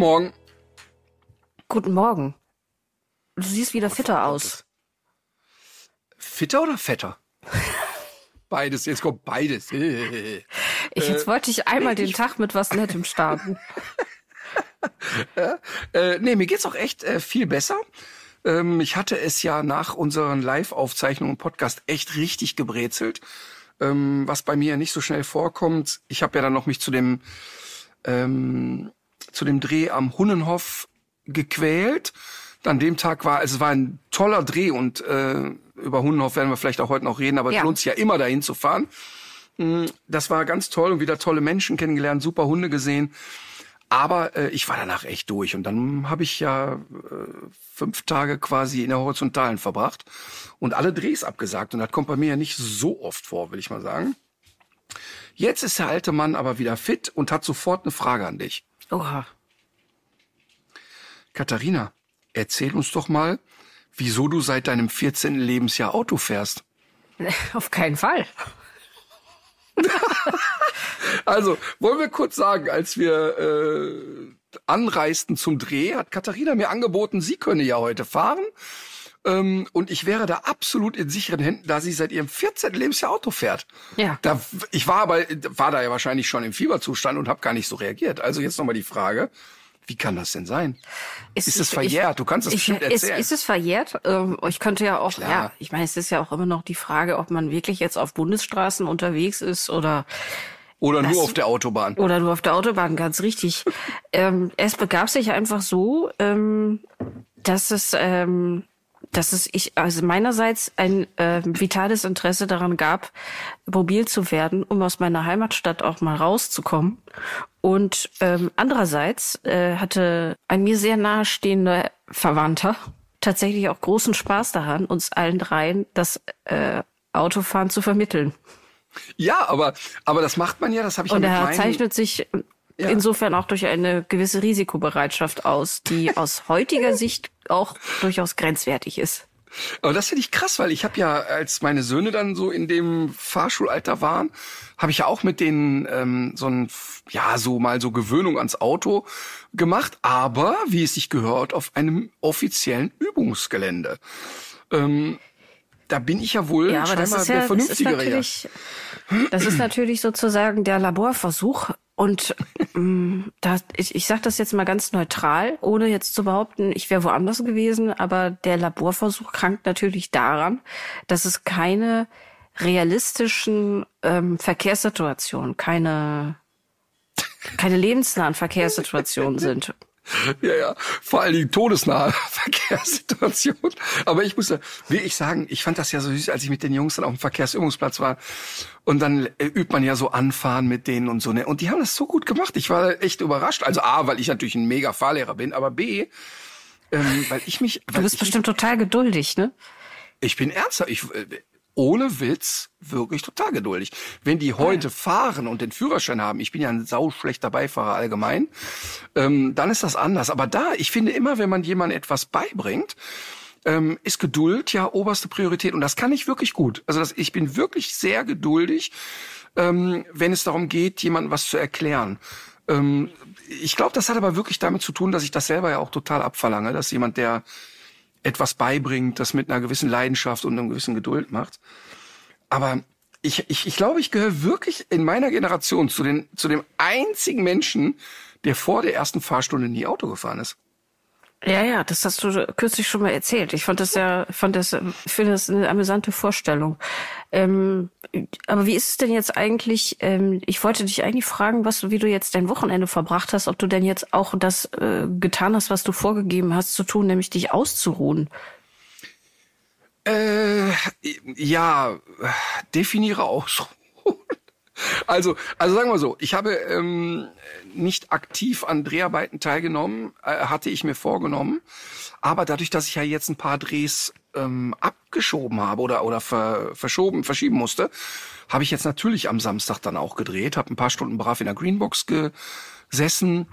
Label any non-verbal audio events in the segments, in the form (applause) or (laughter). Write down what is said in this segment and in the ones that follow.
Morgen. Guten Morgen. Du siehst wieder fitter aus. Fitter oder fetter? (laughs) beides, jetzt kommt beides. Ich, jetzt wollte ich einmal den Tag mit was Nettem starten. (laughs) äh, nee, mir geht's auch echt äh, viel besser. Ähm, ich hatte es ja nach unseren Live-Aufzeichnungen und Podcast echt richtig gebrezelt, ähm, was bei mir nicht so schnell vorkommt. Ich habe ja dann noch mich zu dem ähm, zu dem Dreh am Hunnenhof gequält. An dem Tag war, also es war ein toller Dreh und äh, über Hunnenhof werden wir vielleicht auch heute noch reden, aber ja. es lohnt sich ja immer dahin zu fahren. Mm, das war ganz toll und wieder tolle Menschen kennengelernt, super Hunde gesehen. Aber äh, ich war danach echt durch und dann habe ich ja äh, fünf Tage quasi in der Horizontalen verbracht und alle Drehs abgesagt und das kommt bei mir ja nicht so oft vor, will ich mal sagen. Jetzt ist der alte Mann aber wieder fit und hat sofort eine Frage an dich. Oha. Katharina, erzähl uns doch mal, wieso du seit deinem 14. Lebensjahr Auto fährst. (laughs) Auf keinen Fall. (laughs) also, wollen wir kurz sagen, als wir äh, anreisten zum Dreh, hat Katharina mir angeboten, sie könne ja heute fahren. Ähm, und ich wäre da absolut in sicheren Händen, da sie seit ihrem 14. Lebensjahr Auto fährt. Ja. Da, ich war aber, war da ja wahrscheinlich schon im Fieberzustand und habe gar nicht so reagiert. Also jetzt nochmal die Frage. Wie kann das denn sein? Ist, ist es verjährt? Ich, du kannst es bestimmt erzählen. Ist, ist es verjährt? Ähm, ich könnte ja auch, Klar. ja, ich meine, es ist ja auch immer noch die Frage, ob man wirklich jetzt auf Bundesstraßen unterwegs ist oder oder nur auf der Autobahn. Oder nur auf der Autobahn, ganz richtig. (laughs) ähm, es begab sich einfach so, ähm, dass es ähm, dass es ich also meinerseits ein äh, vitales Interesse daran gab, mobil zu werden, um aus meiner Heimatstadt auch mal rauszukommen. Und ähm, andererseits äh, hatte ein mir sehr nahestehender Verwandter tatsächlich auch großen Spaß daran, uns allen dreien das äh, Autofahren zu vermitteln. Ja, aber aber das macht man ja, das habe ich Und ja er zeichnet sich ja. insofern auch durch eine gewisse Risikobereitschaft aus, die (laughs) aus heutiger Sicht auch durchaus grenzwertig ist. Aber das finde ich krass, weil ich habe ja, als meine Söhne dann so in dem Fahrschulalter waren, habe ich ja auch mit denen ähm, so ein, ja, so mal so Gewöhnung ans Auto gemacht, aber wie es sich gehört, auf einem offiziellen Übungsgelände. Ähm, da bin ich ja wohl ja, aber das ist ja, der Vernünftigere. Das ist, natürlich, das ist natürlich sozusagen der Laborversuch und ähm, da, ich, ich sage das jetzt mal ganz neutral, ohne jetzt zu behaupten, ich wäre woanders gewesen, aber der Laborversuch krankt natürlich daran, dass es keine realistischen ähm, Verkehrssituationen, keine, keine lebensnahen Verkehrssituationen sind. (laughs) Ja, ja, vor allen Dingen todesnahe (laughs) Verkehrssituation. Aber ich muss wirklich sagen, ich fand das ja so süß, als ich mit den Jungs dann auf dem Verkehrsübungsplatz war. Und dann äh, übt man ja so Anfahren mit denen und so. Ne? Und die haben das so gut gemacht. Ich war echt überrascht. Also A, weil ich natürlich ein mega Fahrlehrer bin, aber B, ähm, weil ich mich... Du bist bestimmt mich, total geduldig, ne? Ich bin ernsthaft. Ich, äh, ohne Witz wirklich total geduldig. Wenn die heute ja. fahren und den Führerschein haben, ich bin ja ein sauschlechter Beifahrer allgemein, ähm, dann ist das anders. Aber da, ich finde immer, wenn man jemandem etwas beibringt, ähm, ist Geduld ja oberste Priorität. Und das kann ich wirklich gut. Also das, ich bin wirklich sehr geduldig, ähm, wenn es darum geht, jemandem was zu erklären. Ähm, ich glaube, das hat aber wirklich damit zu tun, dass ich das selber ja auch total abverlange, dass jemand, der etwas beibringt, das mit einer gewissen Leidenschaft und einer gewissen Geduld macht. Aber ich, ich, ich glaube, ich gehöre wirklich in meiner Generation zu, den, zu dem einzigen Menschen, der vor der ersten Fahrstunde nie Auto gefahren ist. Ja, ja, das hast du kürzlich schon mal erzählt. Ich fand das ja, fand das, finde das eine amüsante Vorstellung. Ähm, aber wie ist es denn jetzt eigentlich? Ähm, ich wollte dich eigentlich fragen, was, wie du jetzt dein Wochenende verbracht hast, ob du denn jetzt auch das äh, getan hast, was du vorgegeben hast zu tun, nämlich dich auszuruhen. Äh, ja, definiere ausruhen. Also, also sagen wir so, ich habe ähm, nicht aktiv an Dreharbeiten teilgenommen, äh, hatte ich mir vorgenommen. Aber dadurch, dass ich ja jetzt ein paar Drehs ähm, abgeschoben habe oder oder ver, verschoben, verschieben musste, habe ich jetzt natürlich am Samstag dann auch gedreht, habe ein paar Stunden brav in der Greenbox gesessen,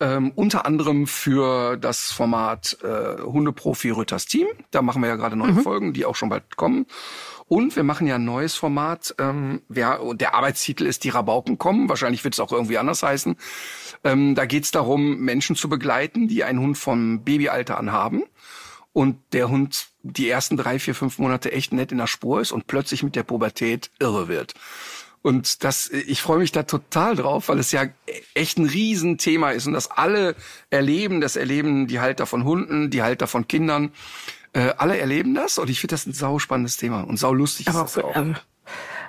ähm, unter anderem für das Format äh, Hundeprofi Rütters Team. Da machen wir ja gerade neue mhm. Folgen, die auch schon bald kommen. Und wir machen ja ein neues Format. Ähm, wer, der Arbeitstitel ist Die Rabauken kommen. Wahrscheinlich wird es auch irgendwie anders heißen. Ähm, da geht es darum, Menschen zu begleiten, die einen Hund vom Babyalter an haben. Und der Hund die ersten drei, vier, fünf Monate echt nett in der Spur ist und plötzlich mit der Pubertät irre wird. Und das, ich freue mich da total drauf, weil es ja echt ein Riesenthema ist und das alle erleben, das erleben die Halter von Hunden, die Halter von Kindern. Äh, alle erleben das und ich finde das ein sau spannendes Thema und sau lustig Aber ist es auch. Ähm,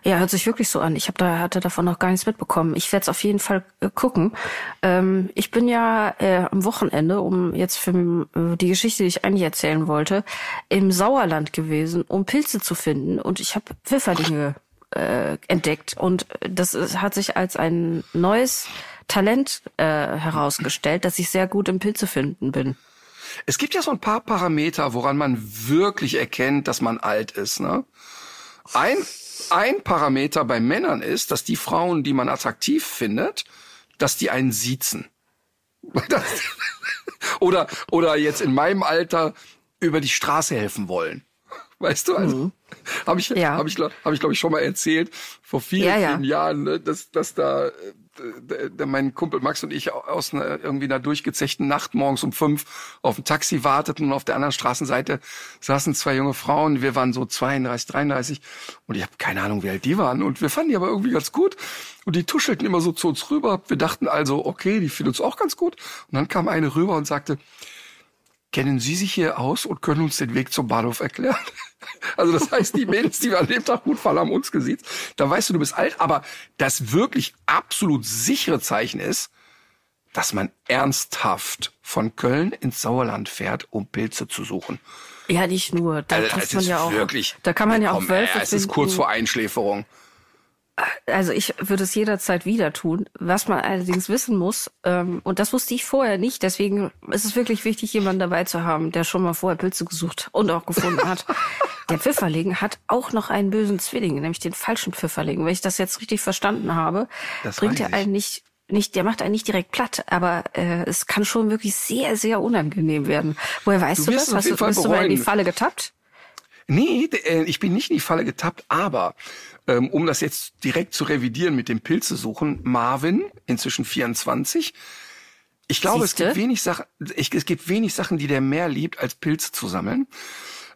ja, hört sich wirklich so an. Ich habe da hatte davon noch gar nichts mitbekommen. Ich werde es auf jeden Fall äh, gucken. Ähm, ich bin ja äh, am Wochenende, um jetzt für äh, die Geschichte, die ich eigentlich erzählen wollte, im Sauerland gewesen, um Pilze zu finden. Und ich habe Pfifferlinge äh, entdeckt. Und das ist, hat sich als ein neues Talent äh, herausgestellt, dass ich sehr gut im Pilze finden bin. Es gibt ja so ein paar Parameter, woran man wirklich erkennt, dass man alt ist. Ne? Ein, ein Parameter bei Männern ist, dass die Frauen, die man attraktiv findet, dass die einen siezen. (laughs) oder, oder jetzt in meinem Alter über die Straße helfen wollen. Weißt du, also mhm. habe ich, ja. habe ich, habe ich glaube ich schon mal erzählt vor vielen, ja, ja. vielen Jahren, ne, dass, dass da äh, der, mein Kumpel Max und ich aus einer irgendwie einer durchgezechten Nacht morgens um fünf auf ein Taxi warteten und auf der anderen Straßenseite saßen zwei junge Frauen. Wir waren so 32, 33 und ich habe keine Ahnung, wie alt die waren. Und wir fanden die aber irgendwie ganz gut. Und die tuschelten immer so zu uns rüber. Wir dachten also, okay, die finden uns auch ganz gut. Und dann kam eine rüber und sagte, kennen Sie sich hier aus und können uns den Weg zum Bahnhof erklären? (laughs) Also das heißt, die Mädels, die wir an dem Tag gut fallen, haben uns gesehen. Da weißt du, du bist alt, aber das wirklich absolut sichere Zeichen ist, dass man ernsthaft von Köln ins Sauerland fährt, um Pilze zu suchen. Ja, nicht nur. Da also, man ja auch. Wirklich, da kann man ja auch Wölfe äh, Es ist kurz vor Einschläferung also ich würde es jederzeit wieder tun. Was man allerdings wissen muss, ähm, und das wusste ich vorher nicht, deswegen ist es wirklich wichtig, jemanden dabei zu haben, der schon mal vorher Pilze gesucht und auch gefunden hat. (laughs) der Pfifferling hat auch noch einen bösen Zwilling, nämlich den falschen Pfifferling. Wenn ich das jetzt richtig verstanden habe, das bringt er einen nicht nicht, der macht einen nicht direkt platt, aber äh, es kann schon wirklich sehr, sehr unangenehm werden. Woher weißt du, du das? Hast du, bist du mal in die Falle getappt? Nee, äh, ich bin nicht in die Falle getappt, aber ähm, um das jetzt direkt zu revidieren mit dem Pilze suchen, Marvin, inzwischen 24. Ich glaube, Siehste? es gibt wenig Sachen, es gibt wenig Sachen, die der mehr liebt, als Pilze zu sammeln.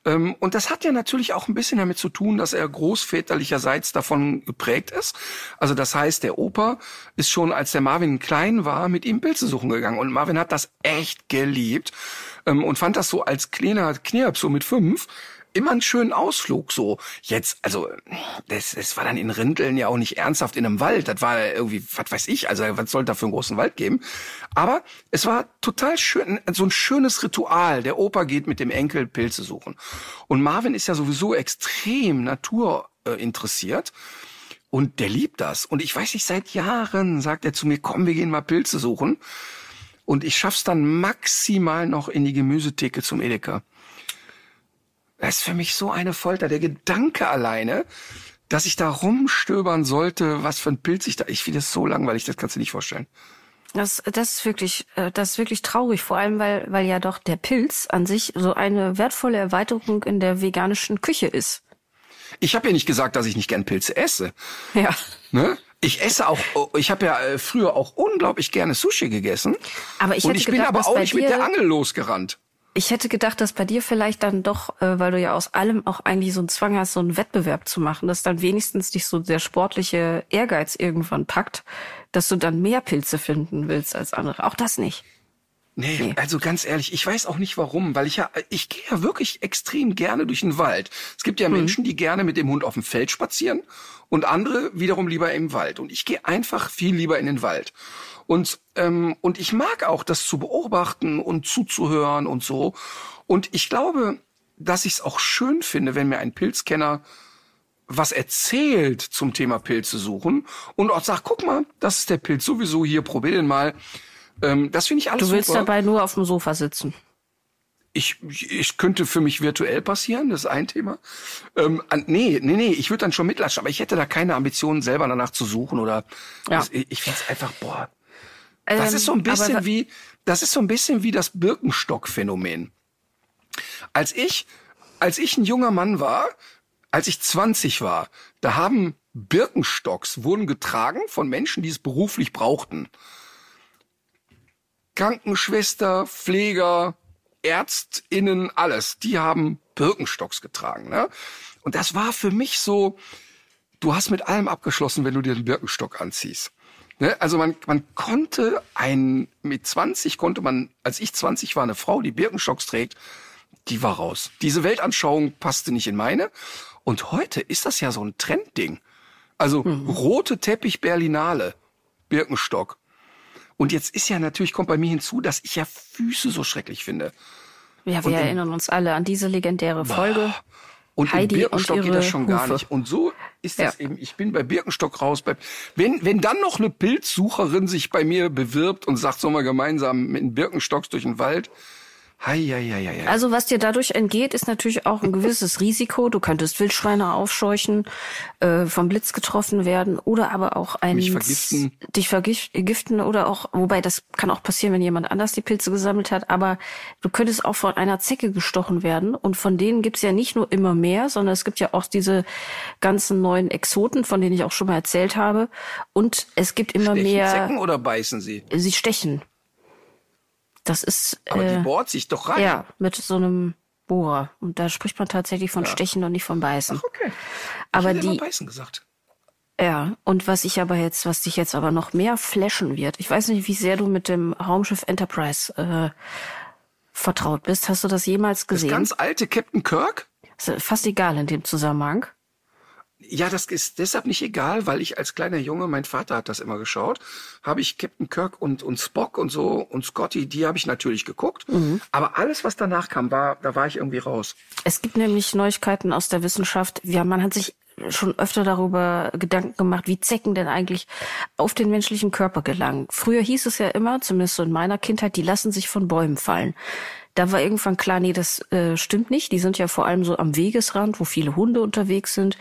Ähm, und das hat ja natürlich auch ein bisschen damit zu tun, dass er großväterlicherseits davon geprägt ist. Also das heißt, der Opa ist schon, als der Marvin klein war, mit ihm Pilze suchen gegangen. Und Marvin hat das echt geliebt ähm, und fand das so als kleiner Knirps, so mit fünf, immer einen schönen Ausflug so. Jetzt, also, das, das war dann in Rindeln ja auch nicht ernsthaft in einem Wald. Das war irgendwie, was weiß ich, also was soll da für einen großen Wald geben? Aber es war total schön, so ein schönes Ritual. Der Opa geht mit dem Enkel Pilze suchen. Und Marvin ist ja sowieso extrem naturinteressiert. Und der liebt das. Und ich weiß nicht, seit Jahren sagt er zu mir, komm, wir gehen mal Pilze suchen. Und ich schaff's dann maximal noch in die Gemüsetheke zum Edeka. Das ist für mich so eine Folter. Der Gedanke alleine, dass ich da rumstöbern sollte, was für ein Pilz ich da. Ich finde das so langweilig, das kannst du nicht vorstellen. Das, das ist wirklich, äh, das ist wirklich traurig, vor allem weil, weil ja doch der Pilz an sich so eine wertvolle Erweiterung in der veganischen Küche ist. Ich habe ja nicht gesagt, dass ich nicht gern Pilze esse. Ja. Ne? Ich esse auch, ich habe ja äh, früher auch unglaublich gerne Sushi gegessen. Aber ich und ich gedacht, bin aber auch nicht mit der Angel losgerannt. Ich hätte gedacht, dass bei dir vielleicht dann doch, äh, weil du ja aus allem auch eigentlich so einen Zwang hast, so einen Wettbewerb zu machen, dass dann wenigstens dich so der sportliche Ehrgeiz irgendwann packt, dass du dann mehr Pilze finden willst als andere. Auch das nicht. Nee, nee, also ganz ehrlich, ich weiß auch nicht warum, weil ich ja, ich gehe ja wirklich extrem gerne durch den Wald. Es gibt ja hm. Menschen, die gerne mit dem Hund auf dem Feld spazieren und andere wiederum lieber im Wald. Und ich gehe einfach viel lieber in den Wald. Und, ähm, und ich mag auch das zu beobachten und zuzuhören und so. Und ich glaube, dass ich es auch schön finde, wenn mir ein Pilzkenner was erzählt zum Thema Pilze suchen und auch sagt, guck mal, das ist der Pilz sowieso hier, probier den mal. Ähm, das finde ich alles Du willst super. dabei nur auf dem Sofa sitzen. ich, ich könnte für mich virtuell passieren, das ist ein Thema. Ähm, nee, nee, nee, ich würde dann schon mitlatschen, aber ich hätte da keine Ambitionen, selber danach zu suchen oder Ja. das, ich, ich finde es einfach, boah. Das Ähm, ist so ein bisschen aber- wie, das ist so ein bisschen wie das Birkenstock-Phänomen. Als ich, als ich ein junger Mann war, als ich 20 war, da haben Birkenstocks wurden getragen von Menschen, die es beruflich brauchten. Krankenschwester, Pfleger, ÄrztInnen, alles, die haben Birkenstocks getragen. Ne? Und das war für mich so, du hast mit allem abgeschlossen, wenn du dir den Birkenstock anziehst. Ne? Also man, man konnte ein, mit 20 konnte man, als ich 20 war, eine Frau, die Birkenstocks trägt, die war raus. Diese Weltanschauung passte nicht in meine. Und heute ist das ja so ein Trendding. Also rote Teppich Berlinale, Birkenstock. Und jetzt ist ja natürlich, kommt bei mir hinzu, dass ich ja Füße so schrecklich finde. Ja, Und wir im- erinnern uns alle an diese legendäre Folge. Und Heidi Birkenstock und geht das schon gar Hufe. nicht. Und so ist das Ja. eben. Ich bin bei Birkenstock raus. Bei, wenn, wenn dann noch eine Pilzsucherin sich bei mir bewirbt und sagt, so mal gemeinsam mit den Birkenstocks durch den Wald. Hei, hei, hei, hei. Also was dir dadurch entgeht, ist natürlich auch ein gewisses (laughs) Risiko. Du könntest Wildschweine aufscheuchen, äh, vom Blitz getroffen werden oder aber auch ein Mich vergiften. dich vergiften oder auch, wobei das kann auch passieren, wenn jemand anders die Pilze gesammelt hat. Aber du könntest auch von einer Zecke gestochen werden und von denen gibt's ja nicht nur immer mehr, sondern es gibt ja auch diese ganzen neuen Exoten, von denen ich auch schon mal erzählt habe. Und es gibt immer Stechen mehr. Zecken oder beißen sie? Sie stechen. Das ist Aber äh, die bohrt sich doch rein. ja, mit so einem Bohrer. Und da spricht man tatsächlich von Stechen und nicht von Beißen. Okay. aber ich hätte die, beißen gesagt. ja, und was ich aber jetzt, was dich jetzt aber noch mehr flashen wird, ich weiß nicht, wie sehr du mit dem Raumschiff Enterprise äh, vertraut bist. Hast du das jemals Das gesehen? ganz alte Captain Kirk? ist fast egal in dem Zusammenhang. Ja, das ist deshalb nicht egal, weil ich als kleiner Junge, mein Vater hat das immer geschaut, habe ich Captain Kirk und, und Spock und so und Scotty, die habe ich natürlich geguckt. Mhm. Aber alles, was danach kam, war, da war ich irgendwie raus. Es gibt nämlich Neuigkeiten aus der Wissenschaft. Ja, man hat sich schon öfter darüber Gedanken gemacht, wie Zecken denn eigentlich auf den menschlichen Körper gelangen. Früher hieß es ja immer, zumindest so in meiner Kindheit, die lassen sich von Bäumen fallen. Da war irgendwann klar, nee, das äh, stimmt nicht. Die sind ja vor allem so am Wegesrand, wo viele Hunde unterwegs sind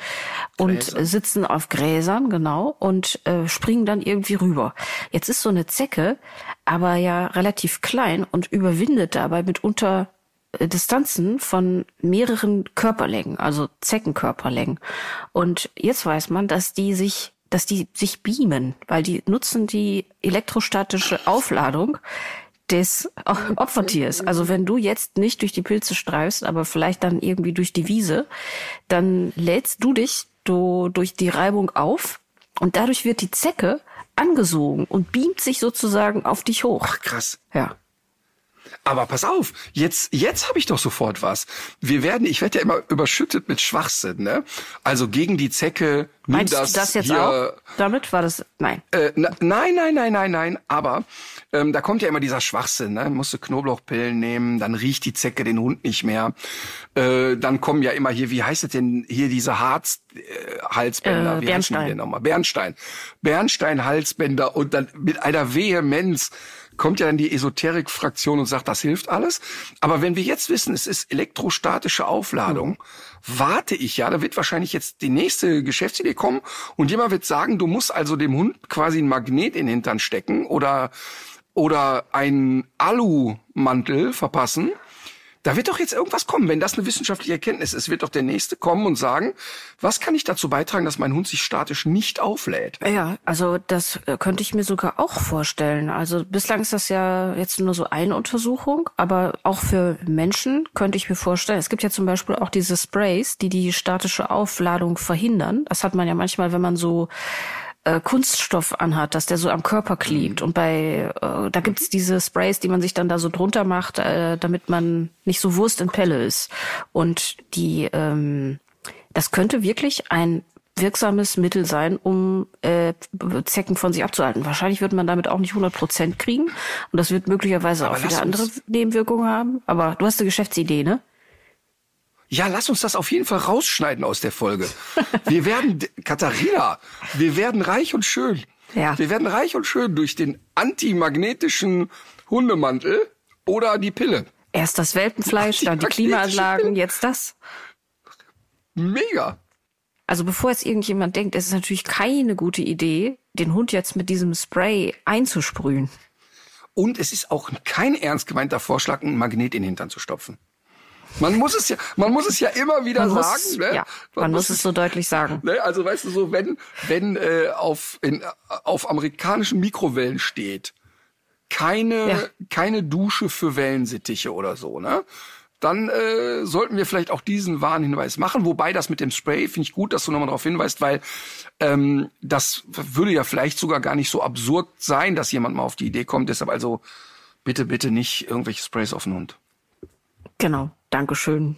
und Gräser. sitzen auf Gräsern, genau, und äh, springen dann irgendwie rüber. Jetzt ist so eine Zecke aber ja relativ klein und überwindet dabei mitunter äh, Distanzen von mehreren Körperlängen, also Zeckenkörperlängen. Und jetzt weiß man, dass die sich dass die sich beamen, weil die nutzen die elektrostatische Aufladung des (laughs) Opfertiers. Also wenn du jetzt nicht durch die Pilze streifst, aber vielleicht dann irgendwie durch die Wiese, dann lädst du dich du, durch die Reibung auf und dadurch wird die Zecke angesogen und beamt sich sozusagen auf dich hoch. Ach, krass. Ja. Aber pass auf, jetzt, jetzt habe ich doch sofort was. Wir werden, ich werde ja immer überschüttet mit Schwachsinn, ne? Also gegen die Zecke, nimm Meinst das, du das jetzt hier, auch? Damit war das, nein. Äh, na, nein, nein, nein, nein, nein. Aber ähm, da kommt ja immer dieser Schwachsinn. Ne? Musst du Knoblauchpillen nehmen, dann riecht die Zecke den Hund nicht mehr. Äh, dann kommen ja immer hier, wie heißt es denn hier diese Harz äh, Halsbänder? Äh, wie heißen die Bernstein. denn nochmal? Bernstein. Bernstein Halsbänder und dann mit einer Vehemenz kommt ja dann die Esoterik-Fraktion und sagt, das hilft alles. Aber wenn wir jetzt wissen, es ist elektrostatische Aufladung, warte ich ja, da wird wahrscheinlich jetzt die nächste Geschäftsidee kommen und jemand wird sagen, du musst also dem Hund quasi einen Magnet in den Hintern stecken oder, oder einen Alumantel verpassen. Da wird doch jetzt irgendwas kommen, wenn das eine wissenschaftliche Erkenntnis ist, wird doch der nächste kommen und sagen, was kann ich dazu beitragen, dass mein Hund sich statisch nicht auflädt? Ja, also das äh, könnte ich mir sogar auch vorstellen. Also bislang ist das ja jetzt nur so eine Untersuchung, aber auch für Menschen könnte ich mir vorstellen. Es gibt ja zum Beispiel auch diese Sprays, die die statische Aufladung verhindern. Das hat man ja manchmal, wenn man so äh, Kunststoff anhat, dass der so am Körper klebt. Und bei äh, da gibt's diese Sprays, die man sich dann da so drunter macht, äh, damit man nicht so Wurst in Pelle ist. Und die ähm, das könnte wirklich ein wirksames Mittel sein, um äh, Zecken von sich abzuhalten. Wahrscheinlich wird man damit auch nicht 100 Prozent kriegen und das wird möglicherweise Aber auch wieder andere Nebenwirkungen haben. Aber du hast eine Geschäftsidee, ne? Ja, lass uns das auf jeden Fall rausschneiden aus der Folge. Wir werden, Katharina, wir werden reich und schön. Ja. Wir werden reich und schön durch den antimagnetischen Hundemantel oder die Pille. Erst das Welpenfleisch, dann die Klimaanlagen, jetzt das. Mega. Also bevor jetzt irgendjemand denkt, es ist natürlich keine gute Idee, den Hund jetzt mit diesem Spray einzusprühen. Und es ist auch kein ernst gemeinter Vorschlag, einen Magnet in den Hintern zu stopfen. Man muss es ja, man muss es ja immer wieder Man sagen. muss, ne? ja, man muss es so deutlich sagen. Ne? Also weißt du so, wenn wenn äh, auf in, auf amerikanischen Mikrowellen steht keine Ja. keine Dusche für Wellensittiche oder so, ne? Dann äh, sollten wir vielleicht auch diesen Warnhinweis machen. Wobei das mit dem Spray finde ich gut, dass du nochmal darauf hinweist, weil ähm, das würde ja vielleicht sogar gar nicht so absurd sein, dass jemand mal auf die Idee kommt. Deshalb also bitte bitte nicht irgendwelche Sprays auf den Hund. Genau. Dankeschön.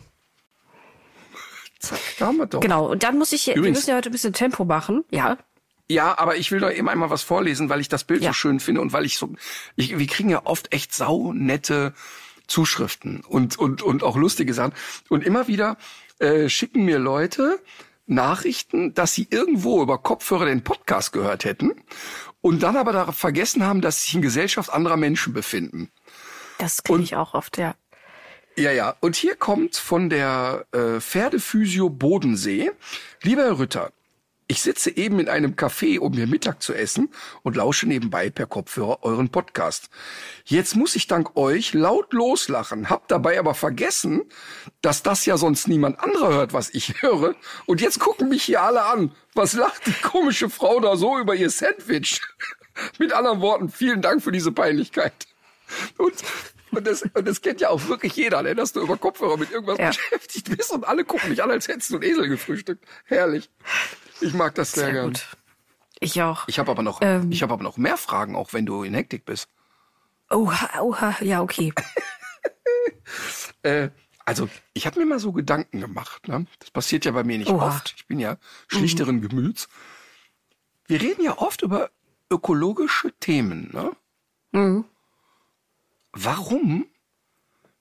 Zack, da haben wir doch. Genau. Und dann muss ich, wir Übrigens- müssen ja heute ein bisschen Tempo machen. Ja. Ja, aber ich will da eben einmal was vorlesen, weil ich das Bild Ja. so schön finde und weil ich so, ich, wir kriegen ja oft echt saunette Zuschriften und, und, und auch lustige Sachen. Und immer wieder äh, schicken mir Leute Nachrichten, dass sie irgendwo über Kopfhörer den Podcast gehört hätten und dann aber darauf vergessen haben, dass sie sich in Gesellschaft anderer Menschen befinden. Das kriege ich auch oft, ja. Ja, ja. Und hier kommt von der äh, Pferdephysio Bodensee. Lieber Herr Rütter, ich sitze eben in einem Café, um mir Mittag zu essen und lausche nebenbei per Kopfhörer euren Podcast. Jetzt muss ich dank euch laut loslachen, hab dabei aber vergessen, dass das ja sonst niemand anderer hört, was ich (laughs) höre. Und jetzt gucken mich hier alle an. Was lacht die komische Frau da so über ihr Sandwich? (laughs) Mit anderen Worten, vielen Dank für diese Peinlichkeit. Und, und, das, und das kennt ja auch wirklich jeder, ne? dass du über Kopfhörer mit irgendwas Ja. beschäftigt bist und alle gucken mich an, als hättest du einen Esel gefrühstückt. Herrlich. Ich mag das sehr, Sehr gern. gut. Ich auch. Ich habe aber noch, Ähm. ich habe aber noch mehr Fragen, auch wenn du in Hektik bist. Oha, oha, ja, okay. (laughs) Äh, also ich habe mir mal so Gedanken gemacht. Ne? Das passiert ja bei mir nicht Oha. oft. Ich bin ja schlichteren Gemüts. Wir reden ja oft über ökologische Themen. Ne? Mhm. Warum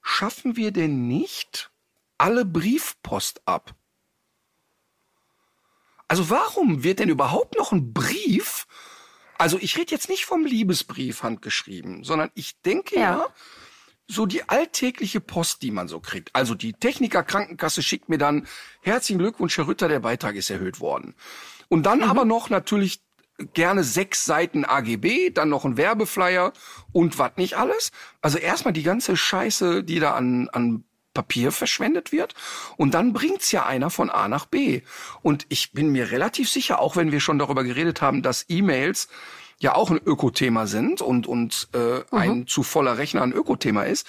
schaffen wir denn nicht alle Briefpost ab? Also warum wird denn überhaupt noch ein Brief? Also ich rede jetzt nicht vom Liebesbrief handgeschrieben, sondern ich denke ja, Ja. so die alltägliche Post, die man so kriegt. Also die Techniker Krankenkasse schickt mir dann herzlichen Glückwunsch, Herr Rütter, der Beitrag ist erhöht worden. Und dann aber noch natürlich gerne sechs Seiten AGB, dann noch ein Werbeflyer und was nicht alles. Also erstmal die ganze Scheiße, die da an, an Papier verschwendet wird. Und dann bringt's ja einer von A nach B. Und ich bin mir relativ sicher, auch wenn wir schon darüber geredet haben, dass E-Mails ja auch ein Ökothema sind und, und äh, ein zu voller Rechner ein Ökothema ist.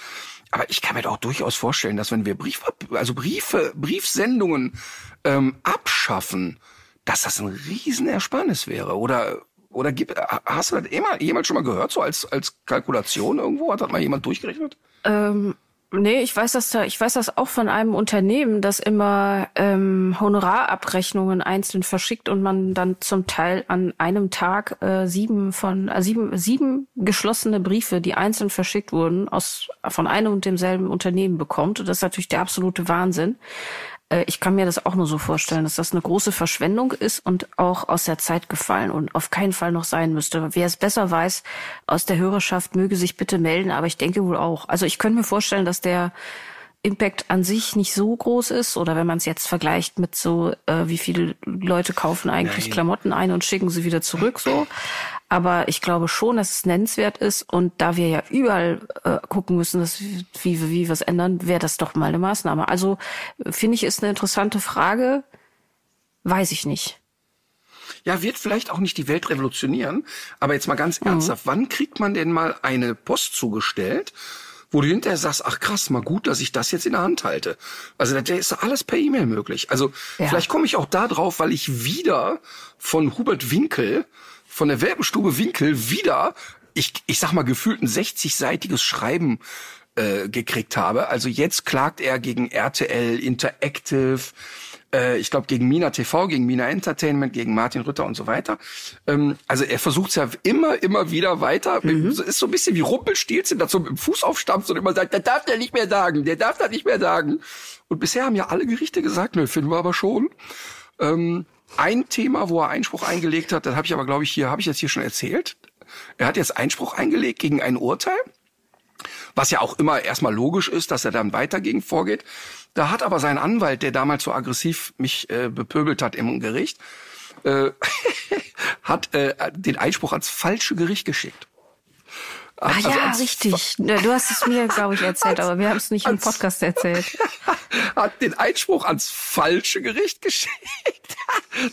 Aber ich kann mir doch durchaus vorstellen, dass wenn wir Brief, also Briefe, Briefsendungen ähm, abschaffen, dass das ein Riesenersparnis wäre. Oder oder gibt, hast du das immer, jemals schon mal gehört, so als, als Kalkulation irgendwo? Hat das mal jemand durchgerechnet? Ähm, nee, ich weiß das da, ich weiß das auch von einem Unternehmen, das immer ähm, Honorarabrechnungen einzeln verschickt und man dann zum Teil an einem Tag äh, sieben von äh, sieben, sieben geschlossene Briefe, die einzeln verschickt wurden, aus von einem und demselben Unternehmen bekommt. Und das ist natürlich der absolute Wahnsinn. Äh, Ich kann mir das auch nur so vorstellen, dass das eine große Verschwendung ist und auch aus der Zeit gefallen und auf keinen Fall noch sein müsste. Wer es besser weiß aus der Hörerschaft, möge sich bitte melden, aber ich denke wohl auch. Also ich könnte mir vorstellen, dass der Impact an sich nicht so groß ist oder wenn man es jetzt vergleicht mit so, äh, wie viele Leute kaufen eigentlich Nein. Klamotten ein und schicken sie wieder zurück so. Aber ich glaube schon, dass es nennenswert ist und da wir ja überall äh, gucken müssen, dass, wie, wie, wie wir es ändern, wäre das doch mal eine Maßnahme. Also äh, finde ich, ist eine interessante Frage. Weiß ich nicht. Ja, wird vielleicht auch nicht die Welt revolutionieren, aber jetzt mal ganz ernsthaft, wann kriegt man denn mal eine Post zugestellt, wo du hinterher sagst, ach krass, mal gut, dass ich das jetzt in der Hand halte. Also da ist alles per E-Mail möglich. Also Ja. vielleicht komme ich auch da drauf, weil ich wieder von Hubert Winkel, von der Welpenstube Winkel, wieder, ich, ich sag mal, gefühlt ein 60-seitiges Schreiben äh, gekriegt habe. Also jetzt klagt er gegen RTL Interactive, äh, ich glaube gegen Mina TV, gegen Mina Entertainment, gegen Martin Rütter und so weiter. Ähm, also er versucht es ja immer, immer wieder weiter. Mhm. Ist so ein bisschen wie Rumpelstilzchen, so mit dem Fuß aufstampft und immer sagt, der darf der nicht mehr sagen, der darf das nicht mehr sagen. Und bisher haben ja alle Gerichte gesagt, nö, finden wir aber schon. Ähm, ein Thema, wo er Einspruch eingelegt hat, das habe ich aber, glaube ich, hier, habe ich jetzt hier schon erzählt. Er hat jetzt Einspruch eingelegt gegen ein Urteil, was ja auch immer erstmal logisch ist, dass er dann weiter gegen vorgeht. Da hat aber sein Anwalt, der damals so aggressiv mich äh, bepöbelt hat im Gericht, äh, (laughs) hat äh, den Einspruch ans falsche Gericht geschickt. Ah also ja, richtig. Du hast es mir, glaube ich, erzählt, (laughs) aber wir haben es nicht im Podcast erzählt. (laughs) Hat den Einspruch ans falsche Gericht geschickt. (laughs)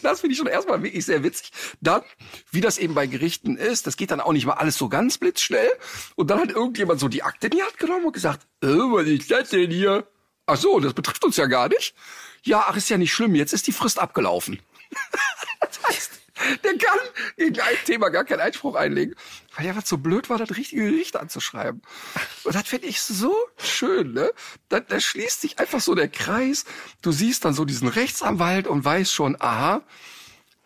Das finde ich schon erstmal wirklich sehr witzig. Dann, wie das eben bei Gerichten ist, das geht dann auch nicht mal alles so ganz blitzschnell. Und dann hat irgendjemand so die Akte in die Hand genommen und gesagt, äh, was ist das denn hier? Ach so, das betrifft uns ja gar nicht. Ja, ach, ist ja nicht schlimm, jetzt ist die Frist abgelaufen. das heißt, der kann gegen ein Thema gar keinen Einspruch einlegen, weil er was so blöd war, das richtige Gericht anzuschreiben. Und das finde ich so schön, ne? Da, da schließt sich einfach so der Kreis. Du siehst dann so diesen Rechtsanwalt und weißt schon, aha,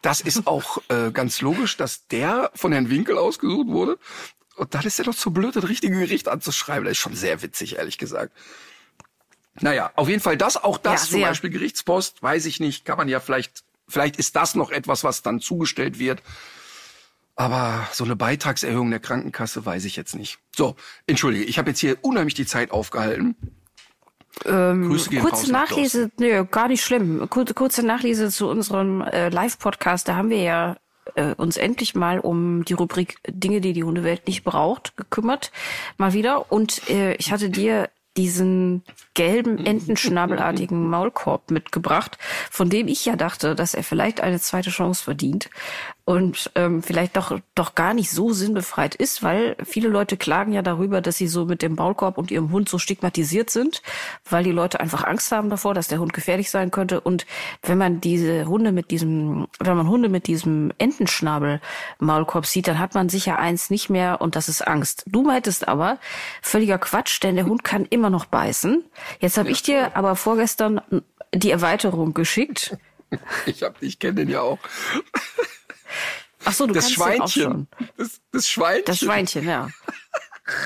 das ist auch äh, ganz logisch, dass der von Herrn Winkel ausgesucht wurde. Und dann ist er doch zu blöd, das richtige Gericht anzuschreiben. Das ist schon sehr witzig, ehrlich gesagt. Naja, auf jeden Fall das, auch das ja, zum Beispiel Gerichtspost, weiß ich nicht, kann man ja vielleicht Vielleicht ist das noch etwas, was dann zugestellt wird. Aber so eine Beitragserhöhung der Krankenkasse weiß ich jetzt nicht. So, entschuldige, ich habe jetzt hier unheimlich die Zeit aufgehalten. Ähm, kurze Nachlese, nö, gar nicht schlimm. Kur kurze Nachlese zu unserem äh, Live-Podcast. Da haben wir ja äh, uns endlich mal um die Rubrik Dinge, die die Hundewelt nicht braucht, gekümmert. Mal wieder. Und äh, ich hatte dir diesen gelben entenschnabelartigen (laughs) Maulkorb mitgebracht, von dem ich ja dachte, dass er vielleicht eine zweite Chance verdient und ähm, vielleicht doch doch gar nicht so sinnbefreit ist, weil viele Leute klagen ja darüber, dass sie so mit dem Maulkorb und ihrem Hund so stigmatisiert sind, weil die Leute einfach Angst haben davor, dass der Hund gefährlich sein könnte. Und wenn man diese Hunde mit diesem, wenn man Hunde mit diesem Entenschnabel Maulkorb sieht, dann hat man sicher eins nicht mehr und das ist Angst. Du meintest aber völliger Quatsch, denn der Hund kann immer noch beißen. Jetzt habe ich dir aber vorgestern die Erweiterung geschickt. Ich hab, ich kenne den ja auch. Ach so, du das kannst Schweinchen. Das, das Schweinchen. Das Schweinchen, ja.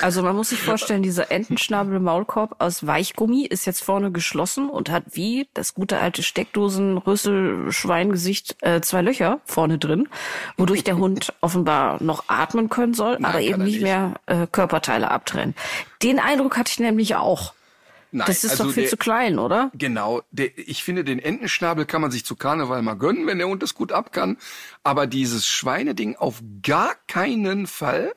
Also man muss sich vorstellen, dieser Entenschnabel-Maulkorb aus Weichgummi ist jetzt vorne geschlossen und hat wie das gute alte Steckdosen-Rüssel-Schweingesicht äh, zwei Löcher vorne drin, wodurch der Hund (laughs) offenbar noch atmen können soll, Nein, aber eben nicht, nicht mehr äh, Körperteile abtrennen. Den Eindruck hatte ich nämlich auch. Nein, das ist also doch viel der, zu klein, oder? Genau. Der, ich finde, den Entenschnabel kann man sich zu Karneval mal gönnen, wenn der Hund es gut ab kann. Aber dieses Schweineding auf gar keinen Fall,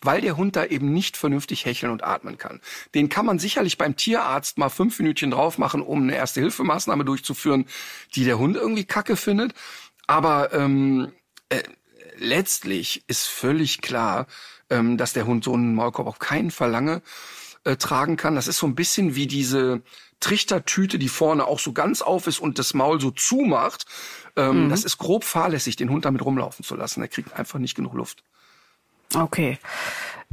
weil der Hund da eben nicht vernünftig hecheln und atmen kann. Den kann man sicherlich beim Tierarzt mal fünf Minütchen drauf machen, um eine Erste-Hilfemaßnahme durchzuführen, die der Hund irgendwie kacke findet. Aber ähm, äh, letztlich ist völlig klar, ähm, dass der Hund so einen Maulkorb auf keinen Fall lange äh, tragen kann. Das ist so ein bisschen wie diese Trichtertüte, die vorne auch so ganz auf ist und das Maul so zumacht. Ähm, mhm. Das ist grob fahrlässig, den Hund damit rumlaufen zu lassen. Er kriegt einfach nicht genug Luft. Okay.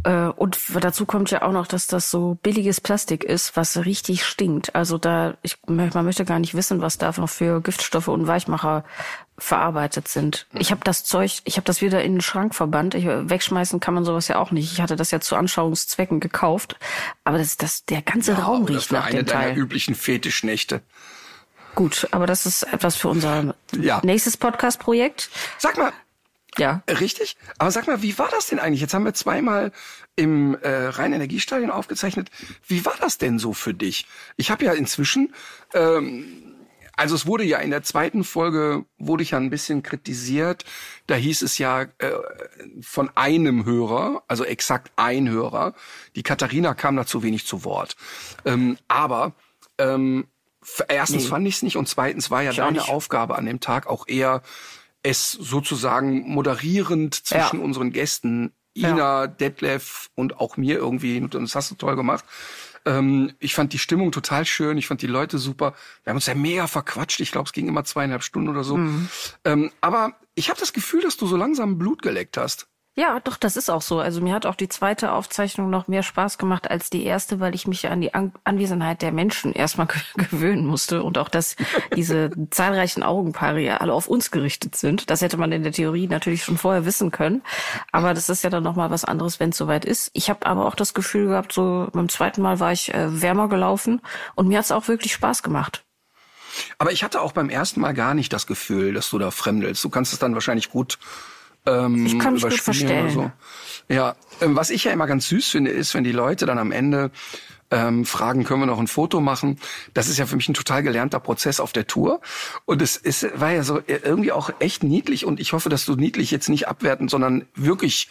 Äh, und dazu kommt ja auch noch, dass das so billiges Plastik ist, was richtig stinkt. Also da, ich, man möchte gar nicht wissen, was da noch für Giftstoffe und Weichmacher verarbeitet sind. Ich habe das Zeug, ich habe das wieder in den Schrank verbannt. Ich, wegschmeißen kann man sowas ja auch nicht. Ich hatte das ja zu Anschauungszwecken gekauft, aber das, das der ganze ja, Raum riecht nach dem Teil. Eine üblichen Fetischnächte. Gut, aber das ist etwas für unser ja. nächstes Podcast-Projekt. Sag mal, ja. Richtig? Aber sag mal, wie war das denn eigentlich? Jetzt haben wir zweimal im äh, Rhein-Energiestadion aufgezeichnet. Wie war das denn so für dich? Ich habe ja inzwischen, ähm, also es wurde ja in der zweiten Folge, wurde ich ja ein bisschen kritisiert. Da hieß es ja äh, von einem Hörer, also exakt ein Hörer. Die Katharina kam da zu wenig zu Wort. Ähm, aber ähm, erstens nee. fand ich es nicht und zweitens war ja ich deine Aufgabe an dem Tag auch eher es sozusagen moderierend zwischen ja. unseren Gästen, Ina, ja. Detlef und auch mir irgendwie, und das hast du toll gemacht. Ähm, ich fand die Stimmung total schön, ich fand die Leute super. Wir haben uns ja mega verquatscht, ich glaube, es ging immer zweieinhalb Stunden oder so. Mhm. Ähm, aber ich habe das Gefühl, dass du so langsam Blut geleckt hast. Ja, doch, das ist auch so. Also mir hat auch die zweite Aufzeichnung noch mehr Spaß gemacht als die erste, weil ich mich an die an Anwesenheit der Menschen erstmal (laughs) gewöhnen musste und auch, dass diese (laughs) zahlreichen Augenpaare ja alle auf uns gerichtet sind. Das hätte man in der Theorie natürlich schon vorher wissen können. Aber das ist ja dann nochmal was anderes, wenn es soweit ist. Ich habe aber auch das Gefühl gehabt, so beim zweiten Mal war ich äh, wärmer gelaufen und mir hat es auch wirklich Spaß gemacht. Aber ich hatte auch beim ersten Mal gar nicht das Gefühl, dass du da fremdelst. Du kannst es dann wahrscheinlich gut ähm, ich kann mich gut verstellen. So. Ja, ähm, was ich ja immer ganz süß finde, ist, wenn die Leute dann am Ende ähm, fragen, können wir noch ein Foto machen? Das ist ja für mich ein total gelernter Prozess auf der Tour. Und es ist, war ja so irgendwie auch echt niedlich und ich hoffe, dass du niedlich jetzt nicht abwerten, sondern wirklich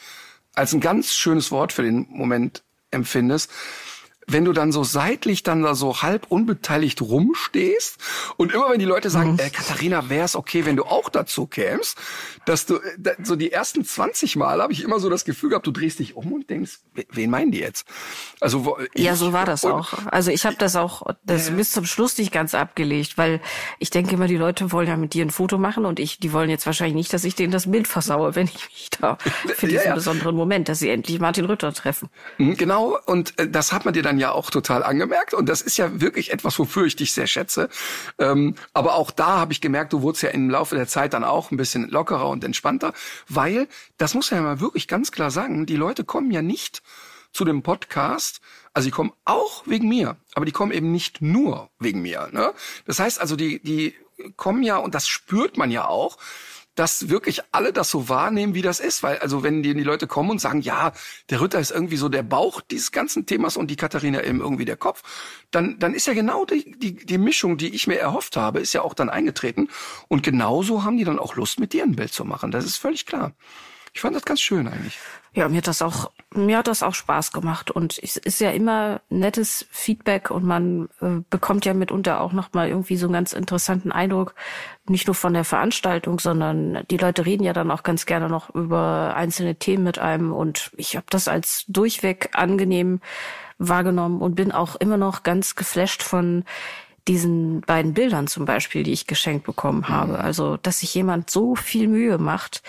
als ein ganz schönes Wort für den Moment empfindest wenn du dann so seitlich dann da so halb unbeteiligt rumstehst und immer wenn die Leute sagen, mhm. äh, Katharina, wäre es okay, wenn du auch dazu kämst, dass du äh, so die ersten 20 Mal habe ich immer so das Gefühl gehabt, du drehst dich um und denkst, wen meinen die jetzt? Also wo, ja, so war das auch. Also ich habe das auch das äh, bis zum Schluss nicht ganz abgelegt, weil ich denke immer, die Leute wollen ja mit dir ein Foto machen und ich, die wollen jetzt wahrscheinlich nicht, dass ich denen das Bild versaue, wenn ich mich da (laughs) für diesen ja, ja. besonderen Moment, dass sie endlich Martin Rütter treffen. Mhm, genau, und äh, das hat man dir dann ja auch total angemerkt. Und das ist ja wirklich etwas, wofür ich dich sehr schätze. Ähm, aber auch da habe ich gemerkt, du wurdest ja im Laufe der Zeit dann auch ein bisschen lockerer und entspannter, weil, das muss man ja mal wirklich ganz klar sagen, die Leute kommen ja nicht zu dem Podcast, also die kommen auch wegen mir, aber die kommen eben nicht nur wegen mir. Ne? Das heißt also, die, die kommen ja, und das spürt man ja auch, dass wirklich alle das so wahrnehmen, wie das ist. Weil, also wenn die, die Leute kommen und sagen, ja, der Ritter ist irgendwie so der Bauch dieses ganzen Themas und die Katharina eben irgendwie der Kopf, dann, dann ist ja genau die, die, die Mischung, die ich mir erhofft habe, ist ja auch dann eingetreten. Und genauso haben die dann auch Lust, mit dir ein Bild zu machen. Das ist völlig klar. Ich fand das ganz schön eigentlich. Ja, mir hat das auch, mir hat das auch Spaß gemacht und es ist ja immer nettes Feedback und man äh, bekommt ja mitunter auch nochmal irgendwie so einen ganz interessanten Eindruck, nicht nur von der Veranstaltung, sondern die Leute reden ja dann auch ganz gerne noch über einzelne Themen mit einem und ich habe das als durchweg angenehm wahrgenommen und bin auch immer noch ganz geflasht von diesen beiden Bildern zum Beispiel, die ich geschenkt bekommen habe. Mhm. Also, dass sich jemand so viel Mühe macht,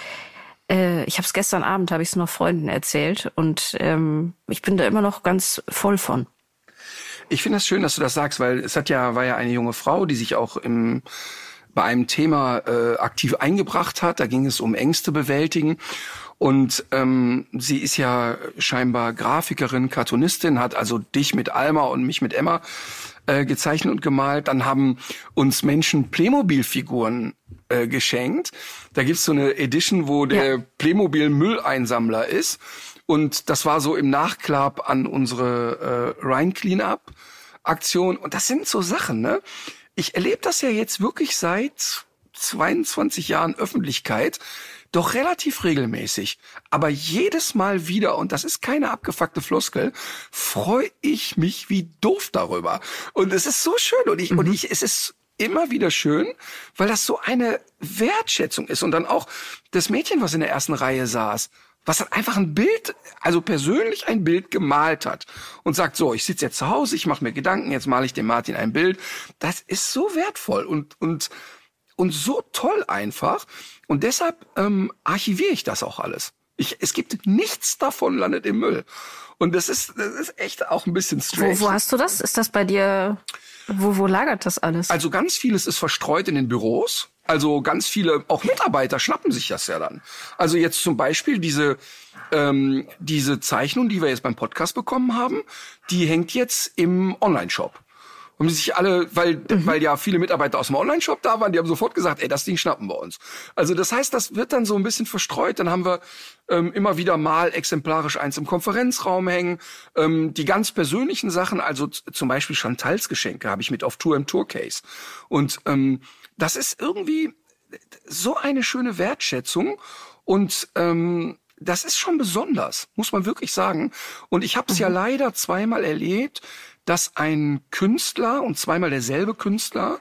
äh, ich habe es gestern Abend, habe ich es noch Freunden erzählt und ähm, ich bin da immer noch ganz voll von. Ich finde es das schön, dass du das sagst, weil es hat ja war ja eine junge Frau, die sich auch im bei einem Thema äh, aktiv eingebracht hat. Da ging es um Ängste bewältigen. Und ähm, sie ist ja scheinbar Grafikerin, Cartoonistin, hat also dich mit Alma und mich mit Emma äh, gezeichnet und gemalt. Dann haben uns Menschen Playmobil-Figuren äh, geschenkt. Da gibt's so eine Edition, wo der ja. Playmobil Mülleinsammler ist. Und das war so im Nachklapp an unsere äh, Rhine Cleanup Aktion. Und das sind so Sachen, ne? Ich erlebe das ja jetzt wirklich seit 22 Jahren Öffentlichkeit doch relativ regelmäßig. Aber jedes Mal wieder, und das ist keine abgefuckte Floskel, freue ich mich wie doof darüber. Und es ist so schön und ich, mhm. und ich, es ist immer wieder schön, weil das so eine Wertschätzung ist. Und dann auch das Mädchen, was in der ersten Reihe saß, was dann einfach ein Bild, also persönlich ein Bild gemalt hat und sagt, so, ich sitze jetzt zu Hause, ich mache mir Gedanken, jetzt male ich dem Martin ein Bild. Das ist so wertvoll und, und, und so toll einfach. Und deshalb ähm, archiviere ich das auch alles. Ich, es gibt nichts davon landet im Müll. Und das ist, das ist echt auch ein bisschen strange. Wo, wo hast du das? Ist das bei dir wo, wo lagert das alles? Also ganz vieles ist verstreut in den Büros. Also ganz viele, auch Mitarbeiter schnappen sich das ja dann. Also jetzt zum Beispiel diese, ähm, diese Zeichnung, die wir jetzt beim Podcast bekommen haben, die hängt jetzt im Online-Shop haben die sich alle, weil, mhm. weil ja viele Mitarbeiter aus dem Online-Shop da waren, die haben sofort gesagt, ey, das Ding schnappen wir uns. Also das heißt, das wird dann so ein bisschen verstreut. Dann haben wir ähm, immer wieder mal exemplarisch eins im Konferenzraum hängen. Ähm, die ganz persönlichen Sachen, also zum Beispiel Chantals Geschenke, habe ich mit auf Tour im Tourcase. Und ähm, das ist irgendwie so eine schöne Wertschätzung und ähm, das ist schon besonders, muss man wirklich sagen. Und ich habe es mhm. ja leider zweimal erlebt, dass ein Künstler und zweimal derselbe Künstler